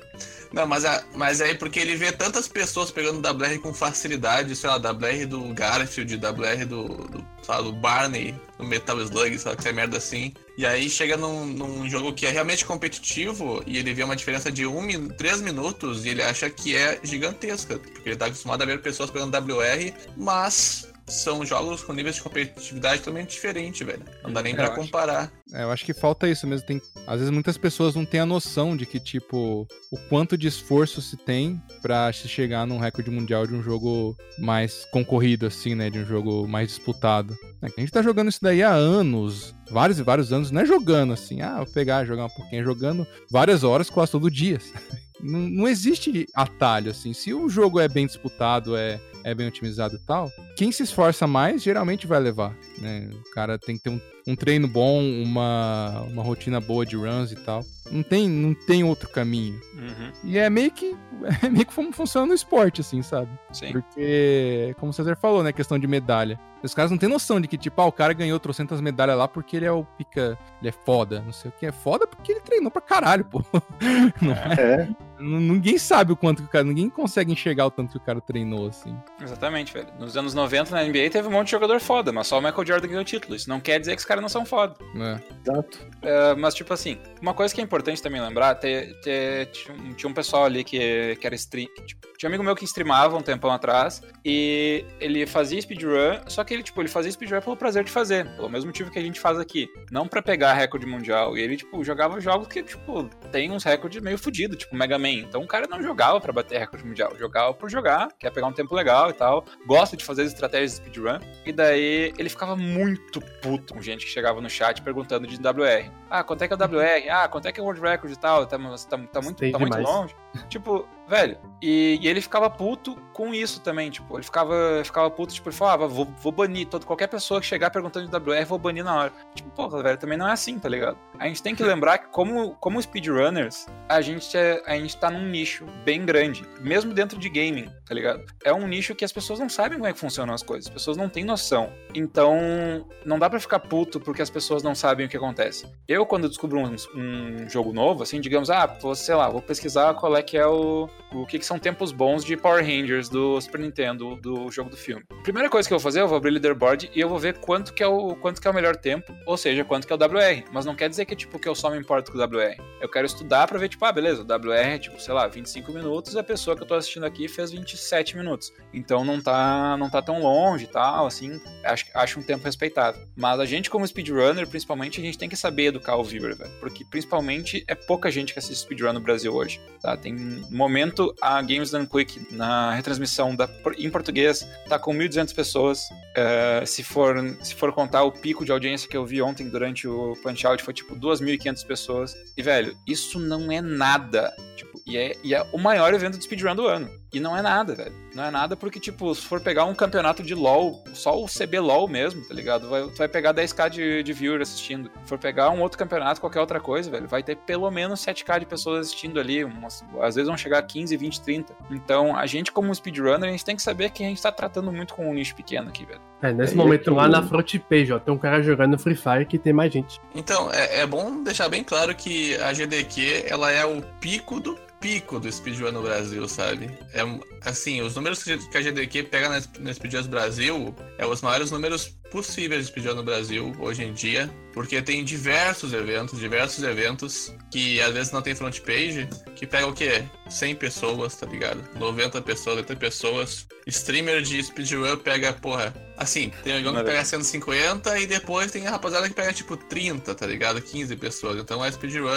Não, mas, a, mas aí porque ele vê tantas pessoas pegando WR com facilidade, sei lá, WR do Garfield, WR do, do, lá, do Barney, do Metal Slug, lá, que é merda assim. E aí chega num, num jogo que é realmente competitivo e ele vê uma diferença de 1 min 3 minutos e ele acha que é gigantesca, porque ele tá acostumado a ver pessoas pegando WR, mas são jogos com níveis de competitividade totalmente diferentes, velho. Não dá nem Eu pra acho. comparar. É, eu acho que falta isso mesmo. Tem, às vezes muitas pessoas não têm a noção de que, tipo, o quanto de esforço se tem pra se chegar num recorde mundial de um jogo mais concorrido, assim, né? De um jogo mais disputado. É A gente tá jogando isso daí há anos, vários e vários anos, não é jogando assim, ah, vou pegar, jogar um pouquinho, é jogando várias horas, quase todo dia. Não, não existe atalho, assim. Se o jogo é bem disputado, é, é bem otimizado e tal, quem se esforça mais geralmente vai levar, né? O cara tem que ter um, um treino bom, uma, uma rotina boa de runs e tal. Não tem, não tem outro caminho. Uhum, E é meio que é meio que como funciona no esporte, assim, sabe? sim. Porque, como o César falou, né, questão de medalha. Os caras não têm noção de que, tipo, ah, o cara ganhou trocentas medalhas lá porque ele é o pica, ele é foda, não sei o que. É foda porque ele treinou pra caralho, pô. Não é? É, Ninguém sabe o quanto que o cara, ninguém consegue enxergar o tanto que o cara treinou, assim. Exatamente, velho. Nos anos 90 na NBA teve um monte de jogador foda, mas só o Michael Jordan ganhou título. Isso não quer dizer que os caras não são foda. né? exato. É, mas, tipo assim, uma coisa que é importante também lembrar, te- te- tinha, um, tinha um pessoal ali que, que era stream. que, tipo, tinha um amigo meu que streamava um tempão atrás e ele fazia speedrun, só que ele, tipo, ele fazia speedrun pelo prazer de fazer, pelo mesmo motivo que a gente faz aqui. Não pra pegar recorde mundial. E ele, tipo, jogava jogos que, tipo, tem uns recordes meio fodidos, tipo Mega Man. Então o cara não jogava pra bater recorde mundial, jogava por jogar, quer pegar um tempo legal e tal, gosta de fazer as estratégias de speedrun. E daí ele ficava muito puto com gente que chegava no chat perguntando de WR. Ah, quanto é que é o WR? Ah, quanto é que é o World Record e tal? Tá, tá, tá muito, tá muito longe. Tipo, velho, e, e ele ficava puto com isso também, tipo, ele ficava, ficava puto, tipo, ele falava, vou, vou banir todo, qualquer pessoa que chegar perguntando de WR, vou banir na hora. Tipo, porra, velho, também não é assim, tá ligado? A gente tem que lembrar que como, como speedrunners, a gente, é, a gente tá num nicho bem grande, mesmo dentro de gaming, tá ligado? É um nicho que as pessoas não sabem como é que funcionam as coisas, as pessoas não têm noção. Então, não dá pra ficar puto porque as pessoas não sabem o que acontece. Eu, quando descubro um, um jogo novo, assim, digamos, ah, vou, sei lá, vou pesquisar qual é que é o, o que, que são tempos bons de Power Rangers do Super Nintendo, do jogo do filme. Primeira coisa que eu vou fazer, eu vou abrir o leaderboard e eu vou ver quanto que é o, quanto que é o melhor tempo, ou seja, quanto que é o WR. Mas não quer dizer que, tipo, que eu só me importo com o WR. Eu quero estudar pra ver, tipo, ah, beleza, o WR é, tipo, sei lá, 25 minutos, a pessoa que eu tô assistindo aqui fez 27 minutos. Então não tá, não tá tão longe e tal, assim, acho, acho um tempo respeitável. Mas a gente, como speedrunner, principalmente, a gente tem que saber educar o viewer, velho. Porque, principalmente, é pouca gente que assiste speedrun no Brasil hoje, tá? Tem, no momento, a Games Done Quick, na retransmissão da, em português, tá com 1.200 pessoas. É, se, for, se for contar o pico de audiência que eu vi ontem durante o Punch Out, foi, tipo, 2.500 pessoas. E, velho, isso não é nada. Tipo, e é, e é o maior evento de speedrun do ano. E não é nada, velho. Não é nada porque, tipo, se for pegar um campeonato de LoL, só o CB LoL mesmo, tá ligado? Vai, tu vai pegar 10k de, de viewer assistindo. Se for pegar um outro campeonato, qualquer outra coisa, velho, vai ter pelo menos 7k de pessoas assistindo ali. Umas, às vezes vão chegar a 15, 20, 30. Então, a gente, como speedrunner, a gente tem que saber que a gente tá tratando muito com um nicho pequeno aqui, velho. É, nesse É, momento eu- lá na front page, ó, tem um cara jogando Free Fire que tem mais gente. Então, é, é bom deixar bem claro que a GDQ, ela é o pico do pico do speedrun no Brasil, sabe? É, assim, os números que a GDQ pega na, na Speedruns Brasil é os maiores números possíveis de speedrun no Brasil hoje em dia, porque tem diversos eventos, diversos eventos que às vezes não tem front page, que pega o quê? 100 pessoas, tá ligado? 90 pessoas, 80 pessoas. Streamer de speedrun pega, porra, assim, tem alguém que pega 150 e depois tem a rapaziada que pega tipo 30, tá ligado? 15 pessoas. Então a speedrun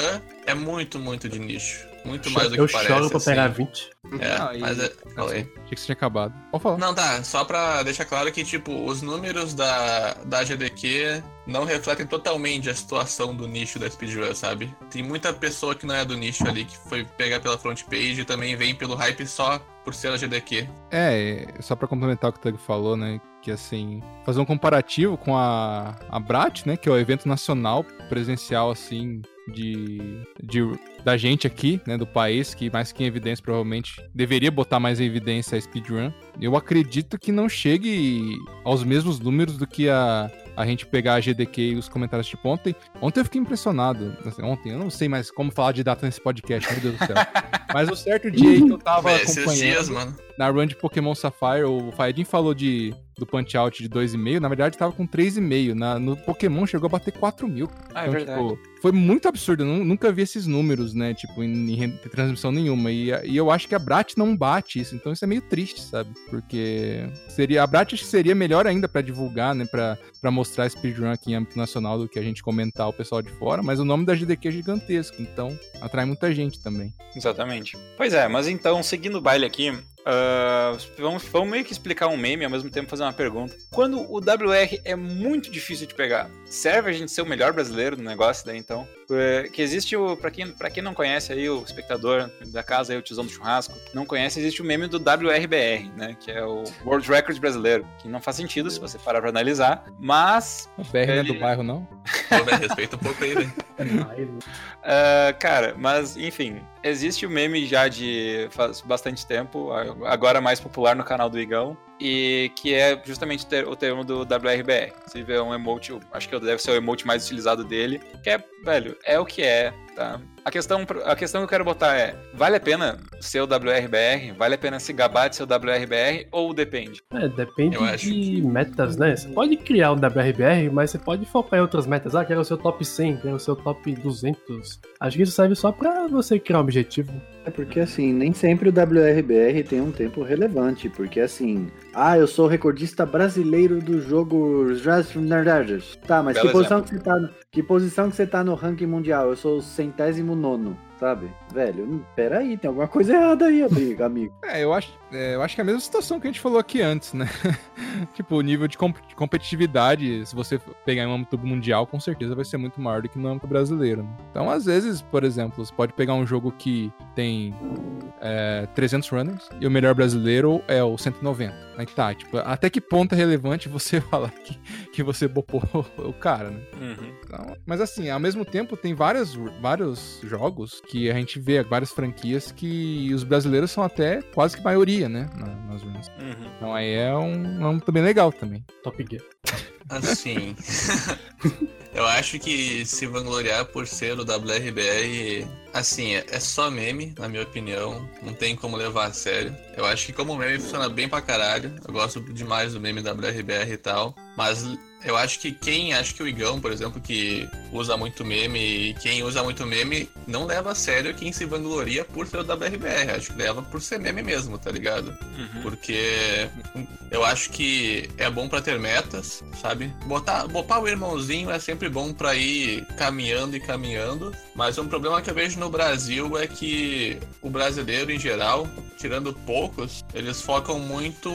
é muito, muito de nicho. Muito mais do que eu parece. choro pra assim. pegar 20. É, e- mas é. Fala aí. Achei que você tinha acabado. Pode falar. Não, tá. Só pra deixar claro que, tipo, os números da, da GDQ não refletem totalmente a situação do nicho da speedrun, sabe? Tem muita pessoa que não é do nicho ali, que foi pegar pela front page e também vem pelo hype só por ser a GDQ. É, só pra complementar o que o Tug falou, né? Que assim, fazer um comparativo com a, a Brat, né? Que é o evento nacional presencial, assim, de, de da gente aqui, né? Do país, que mais que em evidência, provavelmente deveria botar mais em evidência a speedrun. Eu acredito que não chegue aos mesmos números do que a, a gente pegar a GDQ e os comentários tipo ontem. Ontem eu fiquei impressionado. Assim, ontem, eu não sei mais como falar de data nesse podcast, meu Deus do céu. Mas o certo dia aí que eu tava acompanhando dias, na run de Pokémon Sapphire, o Faedin falou de, do punch out de 2,5, na verdade tava com 3,5. Na, no Pokémon chegou a bater 4 mil. Ah, é Então, verdade. tipo, foi muito absurdo, eu nu- nunca vi esses números, né, tipo, em, em transmissão nenhuma. E, e eu acho que a Brat não bate isso, então isso é meio triste, sabe? Porque seria a Brat acho que seria melhor ainda pra divulgar, né, pra, pra mostrar speedrun aqui em âmbito nacional do que a gente comentar o pessoal de fora, mas o nome da GDQ é gigantesco, então atrai muita gente também. Exatamente. Pois é, mas então, seguindo o baile aqui, ah, vamos, vamos meio que explicar um meme e ao mesmo tempo fazer uma pergunta. Quando o WR é muito difícil de pegar, serve a gente ser o melhor brasileiro no negócio daí então? É, Que existe o, pra quem, pra quem não conhece aí, o espectador da casa aí, o tiozão do churrasco, não conhece, existe o meme do WRBR, né? Que é o World Record brasileiro, que não faz sentido se você parar pra analisar, mas O BR não é do Ele- bairro, não? Pô, respeita um pouco aí, velho. Ah, cara, mas enfim, existe o meme já de faz bastante tempo, agora mais popular no canal do Igão, e que é justamente o ter- o termo do WRBR. Você vê um emote, acho que deve ser o emote mais utilizado dele, que é, velho, é o que é, tá? A questão, a questão que eu quero botar é, vale a pena ser o WRBR? Vale a pena se gabar de ser o WRBR ou depende? É, depende Eu acho de metas, né? Você pode criar o WRBR, mas você pode focar em outras metas. Ah, quero o seu top 100, quero o seu top 200. Acho que isso serve só pra você criar um objetivo. É porque assim, nem sempre o WRBR tem um tempo relevante, porque assim, ah, eu sou o recordista brasileiro do jogo. Tá, mas que posição que você tá, que posição que você tá no ranking mundial? Eu sou o centésimo nono, sabe? Velho, hum, peraí, tem alguma coisa errada aí, amigo. É, eu acho, é, eu acho que é a mesma situação que a gente falou aqui antes, né? tipo, o nível de, comp- de competitividade, se você pegar em um âmbito mundial, com certeza vai ser muito maior do que no âmbito brasileiro. né? Então, às vezes, por exemplo, você pode pegar um jogo que tem é, 300 runners e o melhor brasileiro é o 190. Aí tá, tipo, até que ponto é relevante você falar que, que você bopou o cara, né? Então, mas assim, ao mesmo tempo tem várias, vários jogos que a gente vê, várias franquias que os brasileiros são até quase que maioria, né? na- nas runs. Uhum. Então aí é um, é um também legal também. Top Gear. Assim. eu acho que se vangloriar por ser o WRBR, assim, é, é só meme, na minha opinião. Não tem como levar a sério. Eu acho que como meme funciona bem pra caralho. Eu gosto demais do meme WRBR e tal. Mas eu acho que quem, acho que o Igão, por exemplo, que usa muito meme, e quem usa muito meme não leva a sério quem se vangloria por ser o WRBR. Acho que leva por ser meme mesmo, tá ligado? Uhum. Porque eu acho que é bom pra ter metas, sabe? Botar, botar o irmãozinho é sempre bom pra ir caminhando e caminhando. Mas um problema que eu vejo no Brasil é que o brasileiro, em geral, tirando poucos, eles focam muito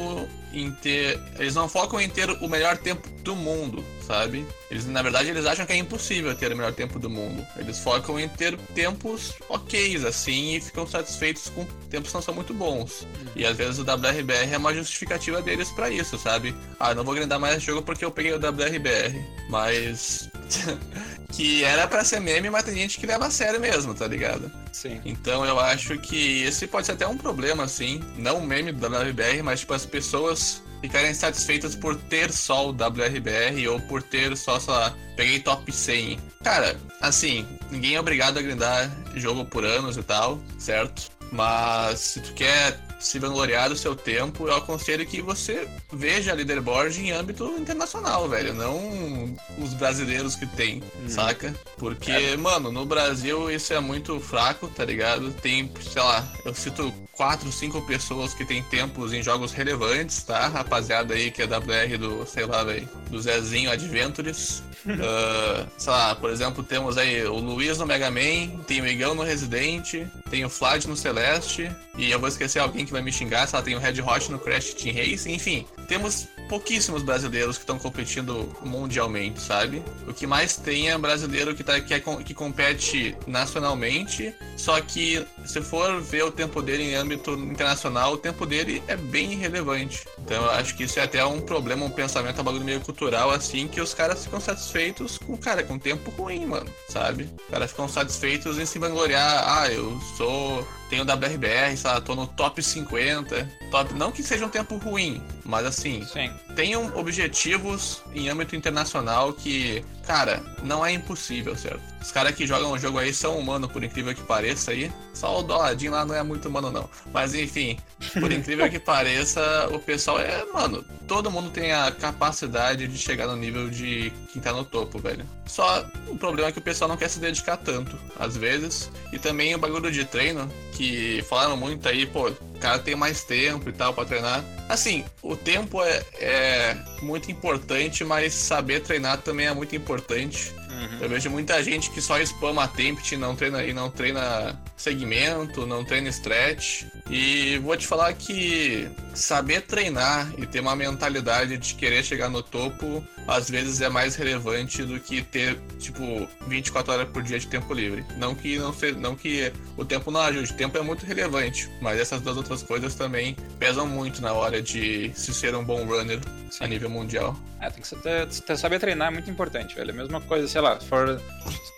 em ter. Eles não focam em ter o melhor tempo do mundo, sabe? Eles, na verdade, eles acham que é impossível ter o melhor tempo do mundo. Eles focam em ter tempos ok, assim, e ficam satisfeitos com tempos que não são muito bons. E às vezes o WRBR é uma justificativa deles para isso, sabe? Ah, não vou grindar mais jogo porque eu peguei o WRBR. Mas. que era para ser meme, mas tem gente que leva a sério mesmo, tá ligado? Sim. Então eu acho que esse pode ser até um problema, assim. Não o meme do WRBR, mas tipo, as pessoas ficarem satisfeitas por ter só o WRBR ou por ter só, sei lá, peguei top 100. Cara, assim, ninguém é obrigado a grindar jogo por anos e tal, certo? Mas se tu quer se vangloriar do seu tempo, eu aconselho que você veja a leaderboard em âmbito internacional, velho. Não os brasileiros que tem, hum. saca? Porque, é. mano, no Brasil isso é muito fraco, tá ligado? Tem, sei lá, eu cito quatro, cinco pessoas que tem tempos em jogos relevantes, tá? Rapaziada aí que é WR do, sei lá, velho, do Zezinho Adventures. uh, sei lá, por exemplo, temos aí o Luiz no Mega Man, tem o Igão no Resident, tem o Flad no Celeste, e eu vou esquecer alguém que vai me xingar, sei lá, tem o Red Hot no Crash Team Race, enfim, temos pouquíssimos brasileiros que estão competindo mundialmente, sabe? O que mais tem é brasileiro que, tá, que, é, que compete nacionalmente, só que se for ver o tempo dele em âmbito internacional, o tempo dele é bem irrelevante. Então eu acho que isso é até um problema, um pensamento, um bagulho meio cultural, assim, que os caras ficam satisfeitos com, cara, com tempo ruim, mano, sabe? Os caras ficam satisfeitos em se vangloriar, ah, eu sou tenho da BRBR, sabe? Tô no top 50. Top, não que seja um tempo ruim, mas assim, Sim. Tenham objetivos em âmbito internacional que, cara, não é impossível, certo? Os caras que jogam o jogo aí são humanos, por incrível que pareça aí. Só o Doladinho lá não é muito humano, não. Mas enfim, por incrível que pareça, o pessoal é, mano, todo mundo tem a capacidade de chegar no nível de quem tá no topo, velho. Só o problema é que o pessoal não quer se dedicar tanto, às vezes. E também o bagulho de treino, que falaram muito aí, pô, o cara tem mais tempo e tal para treinar. Assim, o tempo é, é muito importante, mas saber treinar também é muito importante. Uhum. Eu vejo muita gente que só spama tempt e não treina e não treina segmento, não treina stretch. E vou te falar que saber treinar e ter uma mentalidade de querer chegar no topo às vezes é mais relevante do que ter, tipo, 24 horas por dia de tempo livre. Não que não, não que o tempo não ajude, o tempo é muito relevante, mas essas duas outras coisas também pesam muito na hora de se ser um bom runner Sim. a nível mundial. É, tem que ter, saber treinar é muito importante, velho. A mesma coisa, sei lá, se for.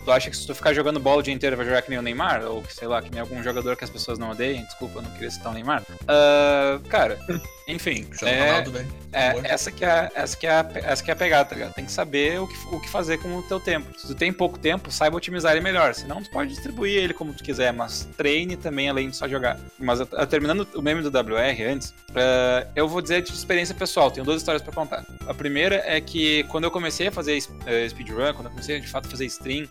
Tu acha que se tu ficar jogando bola o dia inteiro vai jogar que nem o Neymar? Ou sei lá, que nem algum jogador que as pessoas não odeiem? Desculpa, eu não queria citar o Neymar. Uh, cara, enfim. é, Ronaldo, é, essa, que é, essa, que é a, essa que é a pegada, tá ligado? Tem que saber o que, o que fazer com o teu tempo. Se tu tem pouco tempo, saiba otimizar ele melhor. Senão tu pode distribuir ele como tu quiser, mas treine também além de só jogar. Mas terminando o meme do WR antes, uh, eu vou dizer de experiência pessoal. Tenho duas histórias para contar. A primeira é que quando eu comecei a fazer uh, speedrun, quando eu comecei de fato a fazer stream,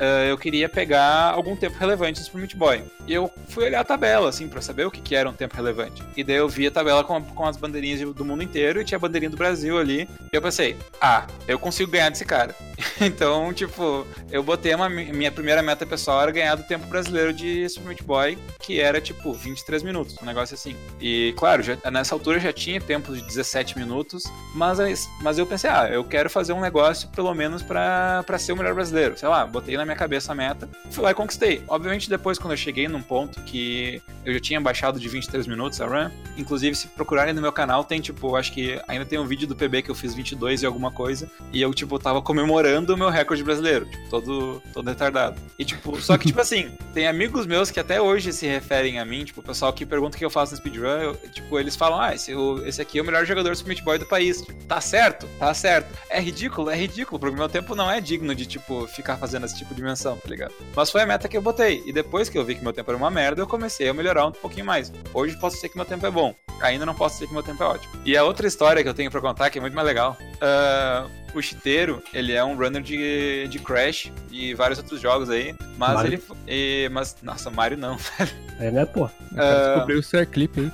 uh, eu queria pegar algum tempo relevante pro Meat Boy. E eu fui olhar a tabela, assim, para saber o que, que era um tempo relevante. E daí eu vi a tabela com, com as bandeirinhas do mundo inteiro e tinha a bandeirinha do Brasil ali. E eu pensei, ah, eu consigo ganhar desse cara. então, tipo, eu botei uma minha primeira meta pessoal era ganhar do tempo brasileiro de Super Meat Boy, que era tipo 23 minutos, um negócio assim. E claro, já, nessa altura já tinha tempo de 17 minutos, mas, mas eu pensei, ah, eu quero fazer um negócio pelo menos para ser o melhor brasileiro. Sei lá, botei na minha cabeça a meta, fui lá e conquistei. Obviamente, depois, quando eu cheguei num ponto que eu já tinha baixado de 23 minutos a run, inclusive, se procurarem no meu canal, tem tipo, acho que ainda tem um vídeo do PB que eu fiz 22 e alguma coisa, e eu, tipo, tava comemorando o meu recorde brasileiro, tipo, todo, todo retardado. E, tipo, só que, tipo assim, tem amigos meus que até hoje se referem a mim, tipo, o pessoal que pergunta o que eu faço no speedrun, eu, tipo, eles falam, ah, esse, esse aqui é o melhor jogador Super Meat Boy do país. Tipo, tá certo? Tá certo. É ridículo? É ridículo, porque meu tempo não é digno de, tipo, ficar fazendo esse tipo de dimensão, tá ligado? Mas foi a meta que eu botei. E depois que eu vi que meu tempo era uma merda, eu comecei a melhorar um pouquinho mais. Hoje posso dizer que meu tempo é bom. Ainda não posso dizer que meu tempo é ótimo. E a outra história que eu tenho para contar, que é muito mais legal. Uh, o Chiteiro, ele é um runner de, de Crash e vários outros jogos aí. Mas Mario. ele. E, mas, nossa, Mario não, É, né, pô? Eu uh, descobri o Sir Clip aí.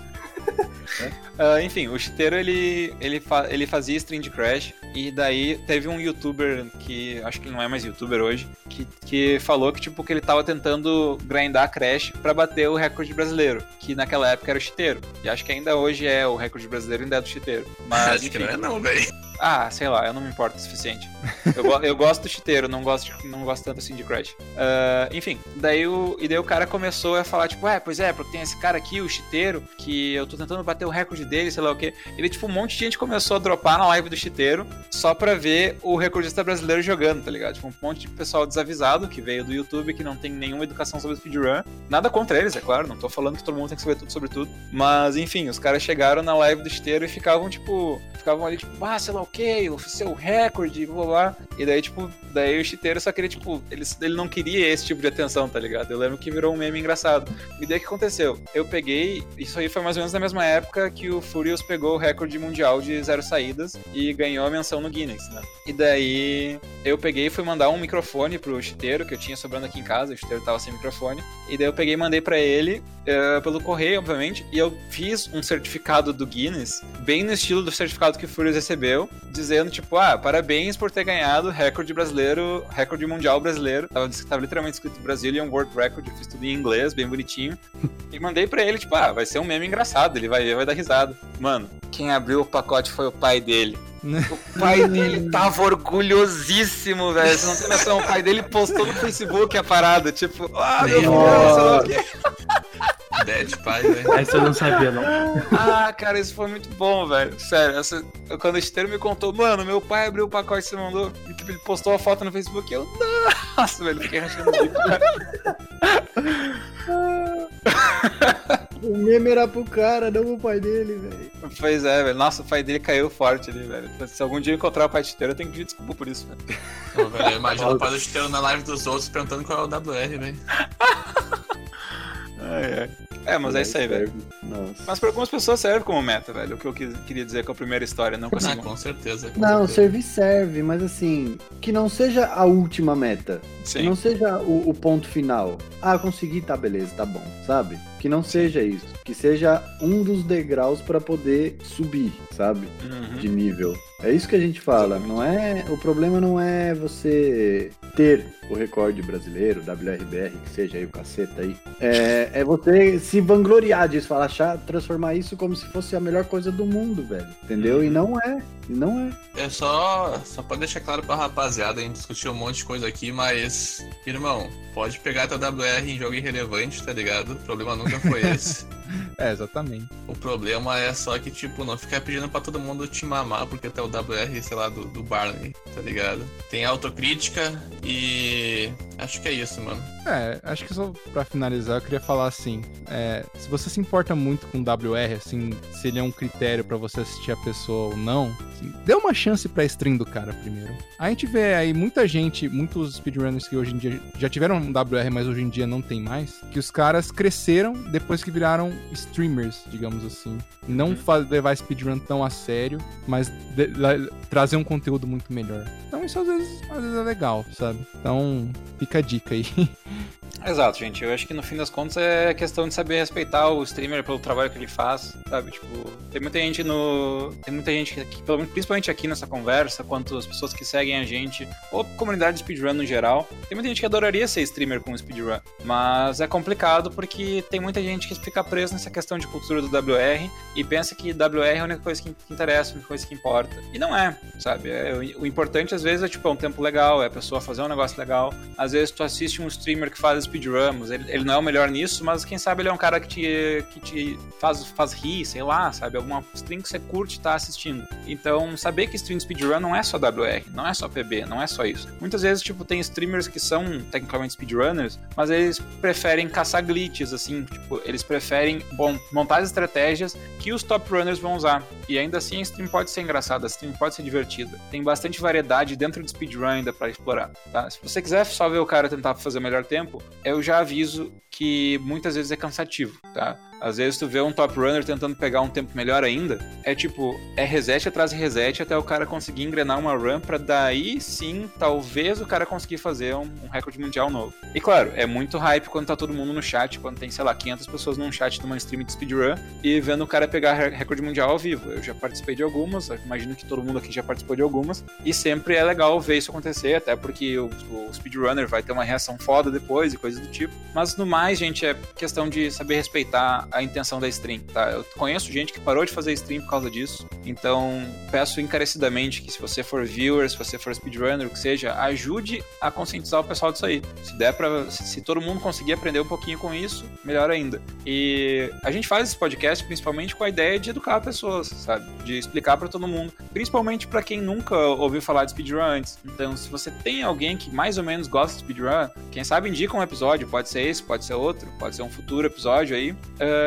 Ah, enfim, o Chiteiro ele, ele, fa- ele fazia stream de Crash. E daí teve um youtuber que acho que não é mais youtuber hoje, que, que falou que tipo que ele tava tentando grindar Crash pra bater o recorde brasileiro, que naquela época era o Chiteiro. E acho que ainda hoje é o recorde brasileiro ainda é do Chiteiro. Mas Acho que enfim. não é não, velho. Ah, sei lá, eu não me importo o suficiente. Eu, eu gosto do chiteiro, não gosto, não gosto tanto assim de Crash. Ah, enfim, daí o, e daí o cara começou a falar, tipo, é, pois é, porque tem esse cara aqui, o chiteiro, que eu tô tentando bater o recorde dele, sei lá o quê. Ele, tipo, um monte de gente começou a dropar na live do chiteiro só pra ver o recordista brasileiro jogando, tá ligado? Tipo, um monte de pessoal desavisado que veio do YouTube, que não tem nenhuma educação sobre speedrun. Nada contra eles, é claro, não tô falando que todo mundo tem que saber tudo sobre tudo. Mas, enfim, os caras chegaram na live do chiteiro e ficavam, tipo, ficavam ali, tipo, ah, sei lá o que, o seu recorde, blá blá. E daí, tipo, daí o chiteiro só queria, tipo, ele, ele não queria esse tipo de atenção, tá ligado? Eu lembro que virou um meme engraçado. E daí o que aconteceu? Eu peguei, isso aí foi mais ou menos na mesma época que o Furious pegou o recorde mundial de zero saídas e ganhou a menção no Guinness, né? E daí eu peguei e fui mandar um microfone pro chiteiro, que eu tinha sobrando aqui em casa, o chiteiro tava sem microfone. E daí eu peguei e mandei pra ele, eh, pelo correio, obviamente, e eu fiz um certificado do Guinness, bem no estilo do certificado que o Furious recebeu, dizendo, tipo, ah, parabéns por ter ganhado recorde brasileiro, recorde mundial brasileiro. Tava, tava literalmente escrito Brazilian World Record, eu fiz tudo em inglês, bem bonitinho. E mandei pra ele, tipo, ah, vai ser um meme engraçado, ele vai ver, vai dar risada. Mano, quem abriu o pacote foi o pai dele. O pai dele tava orgulhosíssimo, velho. Você não tem noção. O pai dele postou no Facebook a parada. Tipo, ah, meu filho, Dead pai, velho. Essa eu não sabia, não. Ah, cara, isso foi muito bom, velho. Sério, essa- quando o Esteiro me contou, mano, meu pai abriu o pacote que você mandou. E tipo, ele postou a foto no Facebook e eu, nossa, velho, fiquei rachando o bico, cara. O meme era pro cara, não pro pai dele, velho. Pois é, velho. Nossa, o pai dele caiu forte ali, velho. Se algum dia eu encontrar o pai de Esteiro, eu tenho que pedir desculpa por isso, velho. Pô, velho, eu imagino o pai do chuteiro na live dos outros perguntando qual é o WR, velho. Ai, ai. É, mas é isso aí, velho. Nossa. Mas pra algumas pessoas serve como meta, velho. O que eu quis- queria dizer com a primeira história, não com a Ah, com certeza. com Não, servir serve, mas assim, que não seja a última meta. Que Sim. não seja o, o ponto final. Ah, consegui, tá beleza, tá bom, sabe? Que não seja isso. Que seja um dos degraus pra poder subir, sabe? Uhum. De nível. É isso que a gente fala. Não é, o problema não é você ter o recorde brasileiro, WRBR, que seja aí o caceta aí. É, é você se vangloriar disso, falar, achar, transformar isso como se fosse a melhor coisa do mundo, velho. Entendeu? E não é. E não é. É só, só pra deixar claro pra rapaziada, a gente discutiu um monte de coisa aqui, mas, irmão, pode pegar teu WR em jogo irrelevante, tá ligado? O problema nunca foi esse. É, exatamente. O problema é só que, tipo, não ficar pedindo pra todo mundo te mamar porque tem o WR, sei lá, do, do Barney, tá ligado? Tem autocrítica e. Acho que é isso, mano. É, acho que só pra finalizar, eu queria falar assim: é, se você se importa muito com WR, assim, se ele é um critério pra você assistir a pessoa ou não, assim, dê uma chance pra stream do cara primeiro. A gente vê aí muita gente, muitos speedrunners que hoje em dia já tiveram um WR, mas hoje em dia não tem mais, que os caras cresceram depois que viraram streamers, digamos assim. Não Uhum. levar speedrun tão a sério, mas de- trazer um conteúdo muito melhor. Então isso às vezes, às vezes é legal, sabe? Então fica a dica aí. Exato, gente. Eu acho que no fim das contas é questão de saber respeitar o streamer pelo trabalho que ele faz, sabe? Tipo, tem muita gente no. Tem muita gente menos- principalmente aqui nessa conversa, quanto as pessoas que seguem a gente, ou comunidade de speedrun no geral, tem muita gente que adoraria ser streamer com speedrun. Mas é complicado porque tem muita gente que fica preso nessa questão de cultura do WR e pensa que WR é a única coisa que, interessa, a única coisa que importa. E não é, sabe? É, o, importante às vezes é tipo, é um tempo legal, é a pessoa fazer um negócio legal. Às vezes tu assiste um streamer que faz speedruns, ele, ele não é o melhor nisso, mas quem sabe ele é um cara que te, que te faz, faz rir, sei lá, sabe? Alguma stream que você curte tá assistindo. Então, saber que stream speedrun não é só WR, não é só PB, não é só isso. Muitas vezes, tipo, tem streamers que são tecnicamente speedrunners, mas eles preferem caçar glitches, assim, tipo, eles preferem bom, montar as estratégias que os top runners vão usar. E ainda assim a stream pode ser engraçada, a stream pode ser divertida. Tem bastante variedade dentro do speedrun ainda pra explorar, tá? Se você quiser só ver o cara tentar fazer melhor tempo, eu já aviso que muitas vezes é cansativo, tá? Às vezes tu vê um top runner tentando pegar um tempo melhor ainda, é tipo, é reset atrás de reset até o cara conseguir engrenar uma run pra daí sim, talvez o cara conseguir fazer um, um recorde mundial novo. E claro, é muito hype quando tá todo mundo no chat, quando tem, sei lá, 500 pessoas num chat de uma stream de speedrun e vendo o cara pegar re- recorde mundial ao vivo. Eu já participei de algumas, imagino que todo mundo aqui já participou de algumas, e sempre é legal ver isso acontecer, até porque o, o speedrunner vai ter uma reação foda depois e coisas do tipo. Mas no mais, gente, é questão de saber respeitar a intenção da stream, tá? Eu conheço gente que parou de fazer stream por causa disso, então peço encarecidamente que se você for viewer, se você for speedrunner, o que seja, ajude a conscientizar o pessoal disso aí. Se der para se, todo mundo conseguir aprender um pouquinho com isso, melhor ainda. E a gente faz esse podcast principalmente com a ideia de educar pessoas, sabe? De explicar para todo mundo, principalmente para quem nunca ouviu falar de speedrun antes. Então, se você tem alguém que mais ou menos gosta de speedrun, quem sabe indica um episódio, pode ser esse, pode ser outro, pode ser um futuro episódio aí,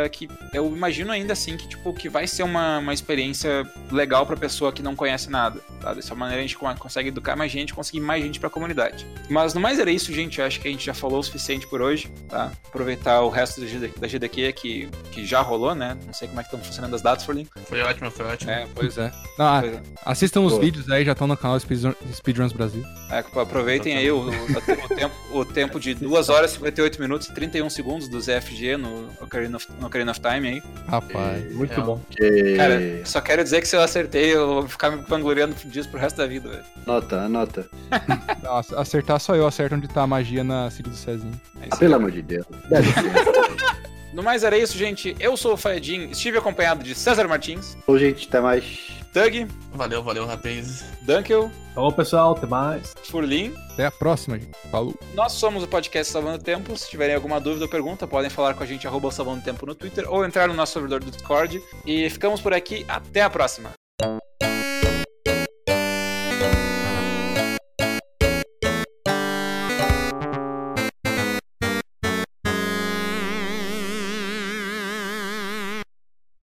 eh, que eu imagino ainda assim que tipo que vai ser uma, uma experiência legal pra pessoa que não conhece nada, tá? Dessa maneira a gente con- consegue educar mais gente, conseguir mais gente pra comunidade. Mas no mais era isso, gente, eu acho que a gente já falou o suficiente por hoje, tá? Aproveitar o resto da GD da GDQ que, que já rolou, né? Não sei como é que estão funcionando as datas, Forlin. Foi ótimo, foi ótimo. É, pois é. Não, ah, Pois é. assistam os Pô. vídeos aí, já estão no canal Speedrun- Speedruns Brasil. É, aproveitem aí o, o- o tempo, o tempo de 2 horas, 58 minutos e 31 segundos do ZFG no Ocarina of, no Ocarina of Time aí. Rapaz. Muito É, bom. Que- Cara, só quero dizer que se eu acertei, eu vou ficar me vangloriando disso pro resto da vida, velho. Anota, anota. Nossa, acertar só eu acerto onde tá a magia na Cid do Cezinho. É Ah, pelo amor de Deus. No mais era isso, gente. Eu sou o Fayadin, estive acompanhado de César Martins, Ô, gente, até mais. Doug, Valeu, valeu, rapaz. Dunkel, Falou, pessoal. Até mais. Furlin. Até a próxima, gente. Falou. Nós somos o podcast Salvando Tempo. Se tiverem alguma dúvida ou pergunta, podem falar com a gente, arroba Salvando Tempo no Twitter, ou entrar no nosso servidor do Discord. E ficamos por aqui. Até a próxima.